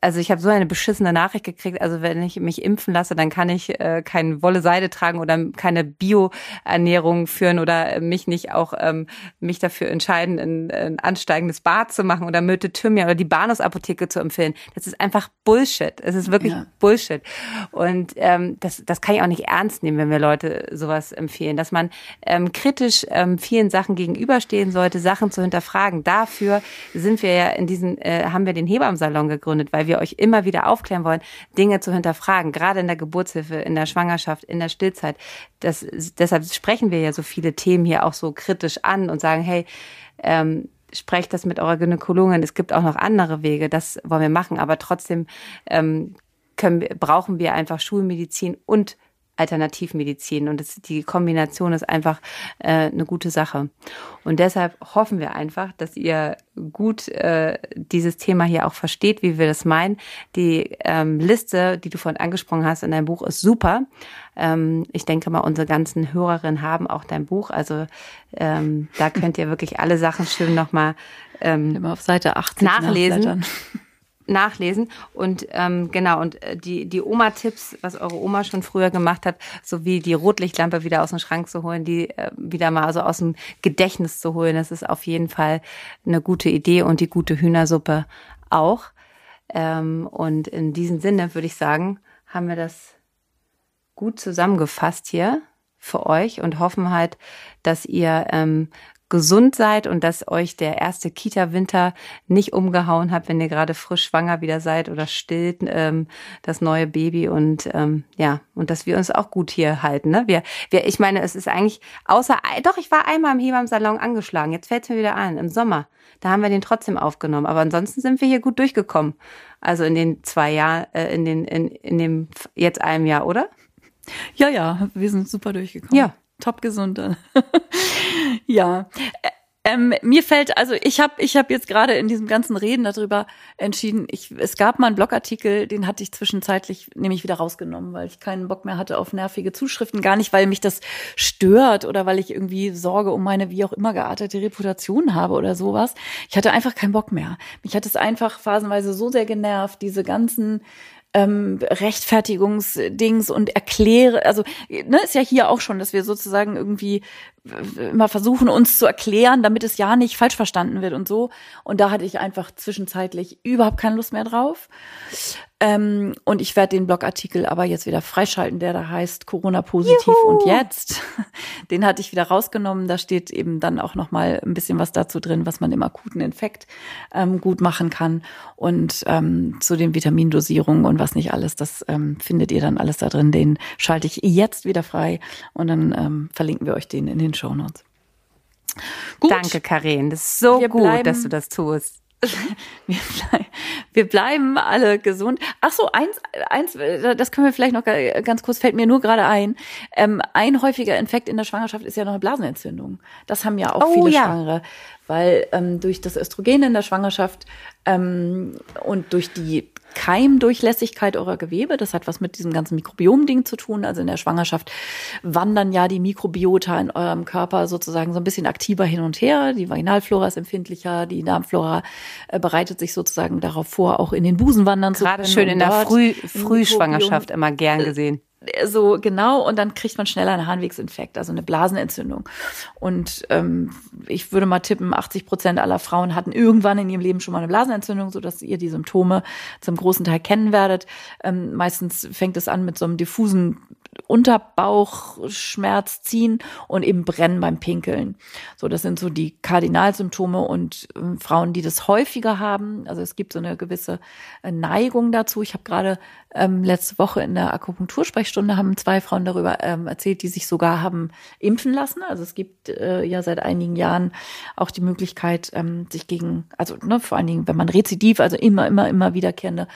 also ich habe so eine beschissene Nachricht gekriegt. Also wenn ich mich impfen lasse, dann kann ich äh, keine Wolle Seide tragen oder keine Bio-Ernährung führen oder mich nicht auch ähm, mich dafür entscheiden, ein, ein ansteigendes Bad zu machen oder Möte Thymian oder die Bahnhofsapotheke zu empfehlen. Das ist einfach Bullshit. Es ist wirklich ja. Bullshit. Und ähm, das, das kann ich auch nicht ernst nehmen, wenn wir Leute sowas empfehlen, dass man ähm, kritisch ähm, vielen Sachen gegenüberstehen sollte, Sachen zu hinterfragen. Dafür sind wir ja in diesen, äh, haben wir den Hebammsalon gegründet, weil wir euch immer wieder aufklären wollen, Dinge zu hinterfragen, gerade in der Geburtshilfe, in der Schwangerschaft, in der Stillzeit. Das, deshalb sprechen wir ja so viele Themen hier auch so kritisch an und sagen, hey, ähm, sprecht das mit eurer Gynäkologin. Es gibt auch noch andere Wege, das wollen wir machen, aber trotzdem ähm, können, brauchen wir einfach Schulmedizin und Alternativmedizin. Und das, die Kombination ist einfach äh, eine gute Sache. Und deshalb hoffen wir einfach, dass ihr gut äh, dieses Thema hier auch versteht, wie wir das meinen. Die ähm, Liste, die du vorhin angesprochen hast in deinem Buch, ist super. Ähm, ich denke mal, unsere ganzen Hörerinnen haben auch dein Buch. Also ähm, da könnt ihr wirklich alle Sachen schön nochmal ähm, auf Seite 80 nachlesen nachlesen. Und ähm, genau, und äh, die, die Oma-Tipps, was eure Oma schon früher gemacht hat, sowie die Rotlichtlampe wieder aus dem Schrank zu holen, die äh, wieder mal so aus dem Gedächtnis zu holen, das ist auf jeden Fall eine gute Idee und die gute Hühnersuppe auch. Ähm, und in diesem Sinne würde ich sagen, haben wir das gut zusammengefasst hier für euch und hoffen halt, dass ihr ähm, gesund seid und dass euch der erste Kita-Winter nicht umgehauen hat, wenn ihr gerade frisch schwanger wieder seid oder stillt ähm, das neue Baby und ähm, ja und dass wir uns auch gut hier halten. Ne? Wir, wir, ich meine, es ist eigentlich außer doch ich war einmal im Hebammsalon angeschlagen. Jetzt fällt mir wieder ein im Sommer. Da haben wir den trotzdem aufgenommen, aber ansonsten sind wir hier gut durchgekommen. Also in den zwei Jahren, äh, in den in, in dem jetzt einem Jahr, oder? Ja, ja, wir sind super durchgekommen. Ja, top gesund (laughs) ja. Ähm, mir fällt, also ich habe ich hab jetzt gerade in diesem ganzen Reden darüber entschieden, ich, es gab mal einen Blogartikel, den hatte ich zwischenzeitlich nämlich wieder rausgenommen, weil ich keinen Bock mehr hatte auf nervige Zuschriften. Gar nicht, weil mich das stört oder weil ich irgendwie Sorge um meine wie auch immer geartete Reputation habe oder sowas. Ich hatte einfach keinen Bock mehr. Mich hat es einfach phasenweise so sehr genervt, diese ganzen ähm, Rechtfertigungsdings und erkläre, also ne, ist ja hier auch schon, dass wir sozusagen irgendwie immer versuchen, uns zu erklären, damit es ja nicht falsch verstanden wird und so. Und da hatte ich einfach zwischenzeitlich überhaupt keine Lust mehr drauf. Ähm, und ich werde den Blogartikel aber jetzt wieder freischalten, der da heißt Corona positiv Juhu. und jetzt. (laughs) Den hatte ich wieder rausgenommen. Da steht eben dann auch noch mal ein bisschen was dazu drin, was man im akuten Infekt ähm, gut machen kann und ähm, zu den Vitamindosierungen und was nicht alles. Das ähm, findet ihr dann alles da drin. Den schalte ich jetzt wieder frei und dann ähm, verlinken wir euch den in den Show Notes. Gut. Danke, Karin. Das ist so wir gut, dass du das tust. Wir, bleib, wir bleiben alle gesund. Ach so, eins, eins, das können wir vielleicht noch ganz kurz, fällt mir nur gerade ein. Ähm, ein häufiger Infekt in der Schwangerschaft ist ja noch eine Blasenentzündung. Das haben ja auch oh, viele ja. Schwangere, weil ähm, durch das Östrogen in der Schwangerschaft ähm, und durch die Keimdurchlässigkeit eurer Gewebe. Das hat was mit diesem ganzen Mikrobiom-Ding zu tun. Also in der Schwangerschaft wandern ja die Mikrobiota in eurem Körper sozusagen so ein bisschen aktiver hin und her. Die Vaginalflora ist empfindlicher, die Darmflora äh, bereitet sich sozusagen darauf vor, auch in den Busen wandern Gerade zu können. Gerade schön in der Früh Frühschwangerschaft immer gern gesehen so genau und dann kriegt man schneller einen Harnwegsinfekt, also eine Blasenentzündung. Und ähm, ich würde mal tippen, 80 Prozent aller Frauen hatten irgendwann in ihrem Leben schon mal eine Blasenentzündung, so dass ihr die Symptome zum großen Teil kennen werdet. Ähm, meistens fängt es an mit so einem diffusen Unterbauchschmerz ziehen und eben brennen beim Pinkeln. So, das sind so die Kardinalsymptome und äh, Frauen, die das häufiger haben. Also es gibt so eine gewisse äh, Neigung dazu. Ich habe gerade ähm, letzte Woche in der Akupunktursprechstunde haben zwei Frauen darüber ähm, erzählt, die sich sogar haben impfen lassen. Also es gibt äh, ja seit einigen Jahren auch die Möglichkeit, ähm, sich gegen, also ne, vor allen Dingen, wenn man rezidiv, also immer, immer, immer wiederkehrende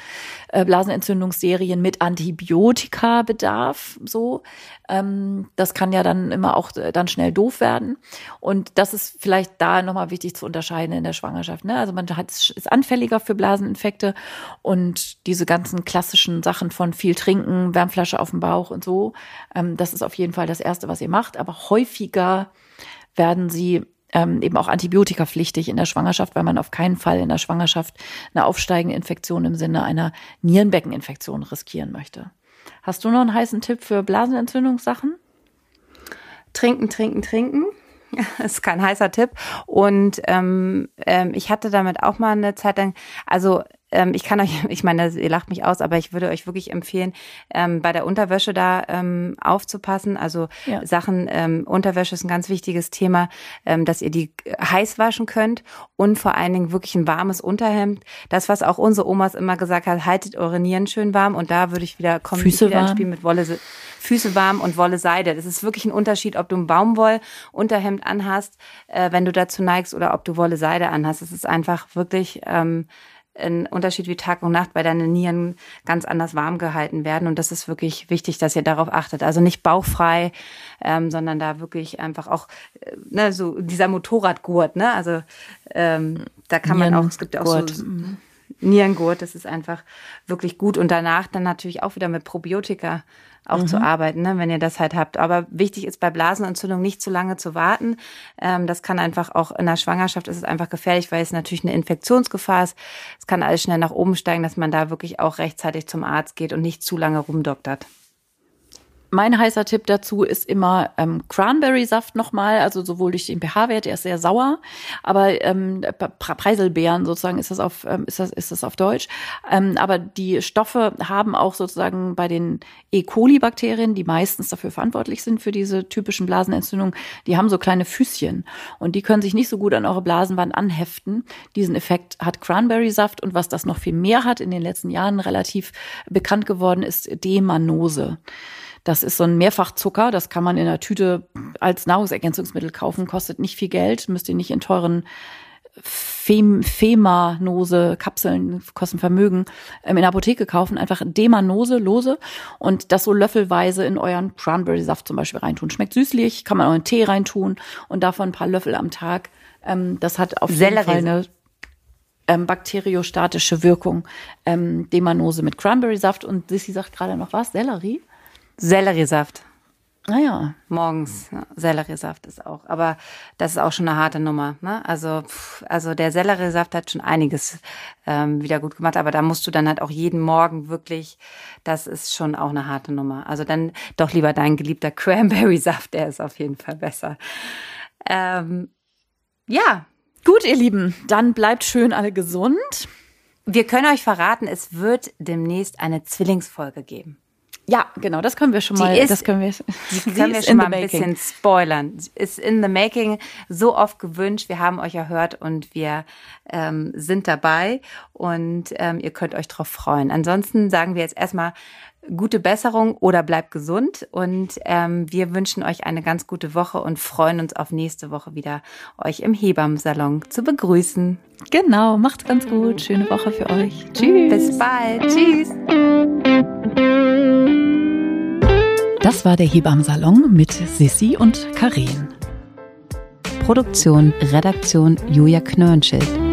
äh, Blasenentzündungsserien mit Antibiotika bedarf, so. Ähm, das kann ja dann immer auch äh, dann schnell doof werden. Und das ist vielleicht da nochmal wichtig zu unterscheiden in der Schwangerschaft. Ne? Also man hat, ist anfälliger für Blaseninfekte und diese ganzen klassischen Sachen von viel trinken, Wärmflasche auf dem Bauch und so. Ähm, das ist auf jeden Fall das Erste, was ihr macht. Aber häufiger werden sie ähm, eben auch antibiotikapflichtig in der Schwangerschaft, weil man auf keinen Fall in der Schwangerschaft eine aufsteigende Infektion im Sinne einer Nierenbeckeninfektion riskieren möchte. Hast du noch einen heißen Tipp für Blasenentzündungssachen? Trinken, trinken, trinken. (laughs) Das ist kein heißer Tipp. Und ähm, ähm, ich hatte damit auch mal eine Zeit lang, also ähm, ich kann euch, (laughs) ich meine, ihr lacht mich aus, aber ich würde euch wirklich empfehlen, ähm, bei der Unterwäsche da ähm, aufzupassen. Also ja. Sachen, ähm, Unterwäsche ist ein ganz wichtiges Thema, ähm, dass ihr die heiß waschen könnt und vor allen Dingen wirklich ein warmes Unterhemd. Das, was auch unsere Omas immer gesagt hat, haltet eure Nieren schön warm und da würde ich wieder kommen, Füße wieder warm. ins Spiel mit Wolle. Füße warm und Wolle Seide. Das ist wirklich ein Unterschied, ob du ein Baumwoll-Unterhemd anhast, äh, wenn du dazu neigst, oder ob du Wolle Seide anhast. Es ist einfach wirklich ähm, ein Unterschied wie Tag und Nacht, weil deine Nieren ganz anders warm gehalten werden. Und das ist wirklich wichtig, dass ihr darauf achtet. Also nicht bauchfrei, ähm, sondern da wirklich einfach auch, äh, ne, so dieser Motorradgurt, ne? Also ähm, da kann man auch, es gibt ja auch so mhm. Nierengurt, das ist einfach wirklich gut. Und danach dann natürlich auch wieder mit Probiotika auch mhm. zu arbeiten, ne, wenn ihr das halt habt. Aber wichtig ist bei Blasenentzündung nicht zu lange zu warten. Ähm, das kann einfach auch in der Schwangerschaft ist es einfach gefährlich, weil es natürlich eine Infektionsgefahr ist. Es kann alles schnell nach oben steigen, dass man da wirklich auch rechtzeitig zum Arzt geht und nicht zu lange rumdoktert mein heißer Tipp dazu ist immer ähm, Cranberry-Saft nochmal, also sowohl durch den pH-Wert, der ist sehr sauer, aber ähm, Preiselbeeren sozusagen ist das auf ähm, ist das ist das auf Deutsch, ähm, aber die Stoffe haben auch sozusagen bei den E. coli-Bakterien, die meistens dafür verantwortlich sind für diese typischen Blasenentzündungen, die haben so kleine Füßchen und die können sich nicht so gut an eure Blasenwand anheften. Diesen Effekt hat Cranberry-Saft und was das noch viel mehr hat in den letzten Jahren relativ bekannt geworden ist Demanose. Das ist so ein Mehrfachzucker, das kann man in der Tüte als Nahrungsergänzungsmittel kaufen, kostet nicht viel Geld, müsst ihr nicht in teuren Fem Femanose Kapseln kosten Vermögen ähm, in der Apotheke kaufen, einfach Demanose lose und das so löffelweise in euren Cranberry Saft zum Beispiel reintun. Schmeckt süßlich, kann man auch in Tee reintun und davon ein paar Löffel am Tag. Ähm, das hat auf jeden Fall eine ähm, bakteriostatische Wirkung. Ähm, Demanose mit Cranberry Saft und Sissy sagt gerade noch was, Sellerie. Selleriesaft. Naja. Ah Morgens. Ja, Selleriesaft ist auch. Aber das ist auch schon eine harte Nummer. Ne? Also, pff, also der Selleriesaft hat schon einiges ähm, wieder gut gemacht. Aber da musst du dann halt auch jeden Morgen wirklich, das ist schon auch eine harte Nummer. Also dann doch lieber dein geliebter (laughs) Cranberry-Saft, der ist auf jeden Fall besser. Ähm, ja. Gut, ihr Lieben, dann bleibt schön alle gesund. Wir können euch verraten, es wird demnächst eine Zwillingsfolge geben. Ja, genau, das können wir schon mal. Ist, das können wir, die (laughs) können wir schon mal ein making. bisschen spoilern. Ist in the making so oft gewünscht. Wir haben euch erhört und wir ähm, sind dabei und ähm, ihr könnt euch drauf freuen. Ansonsten sagen wir jetzt erstmal gute Besserung oder bleibt gesund und ähm, wir wünschen euch eine ganz gute Woche und freuen uns auf nächste Woche wieder euch im Hebammensalon zu begrüßen. Genau, macht's ganz gut. Schöne Woche für euch. Tschüss. Bis bald. Tschüss. Das war der Hebammsalon mit Sissi und Karen. Produktion, Redaktion Julia Knörnschild.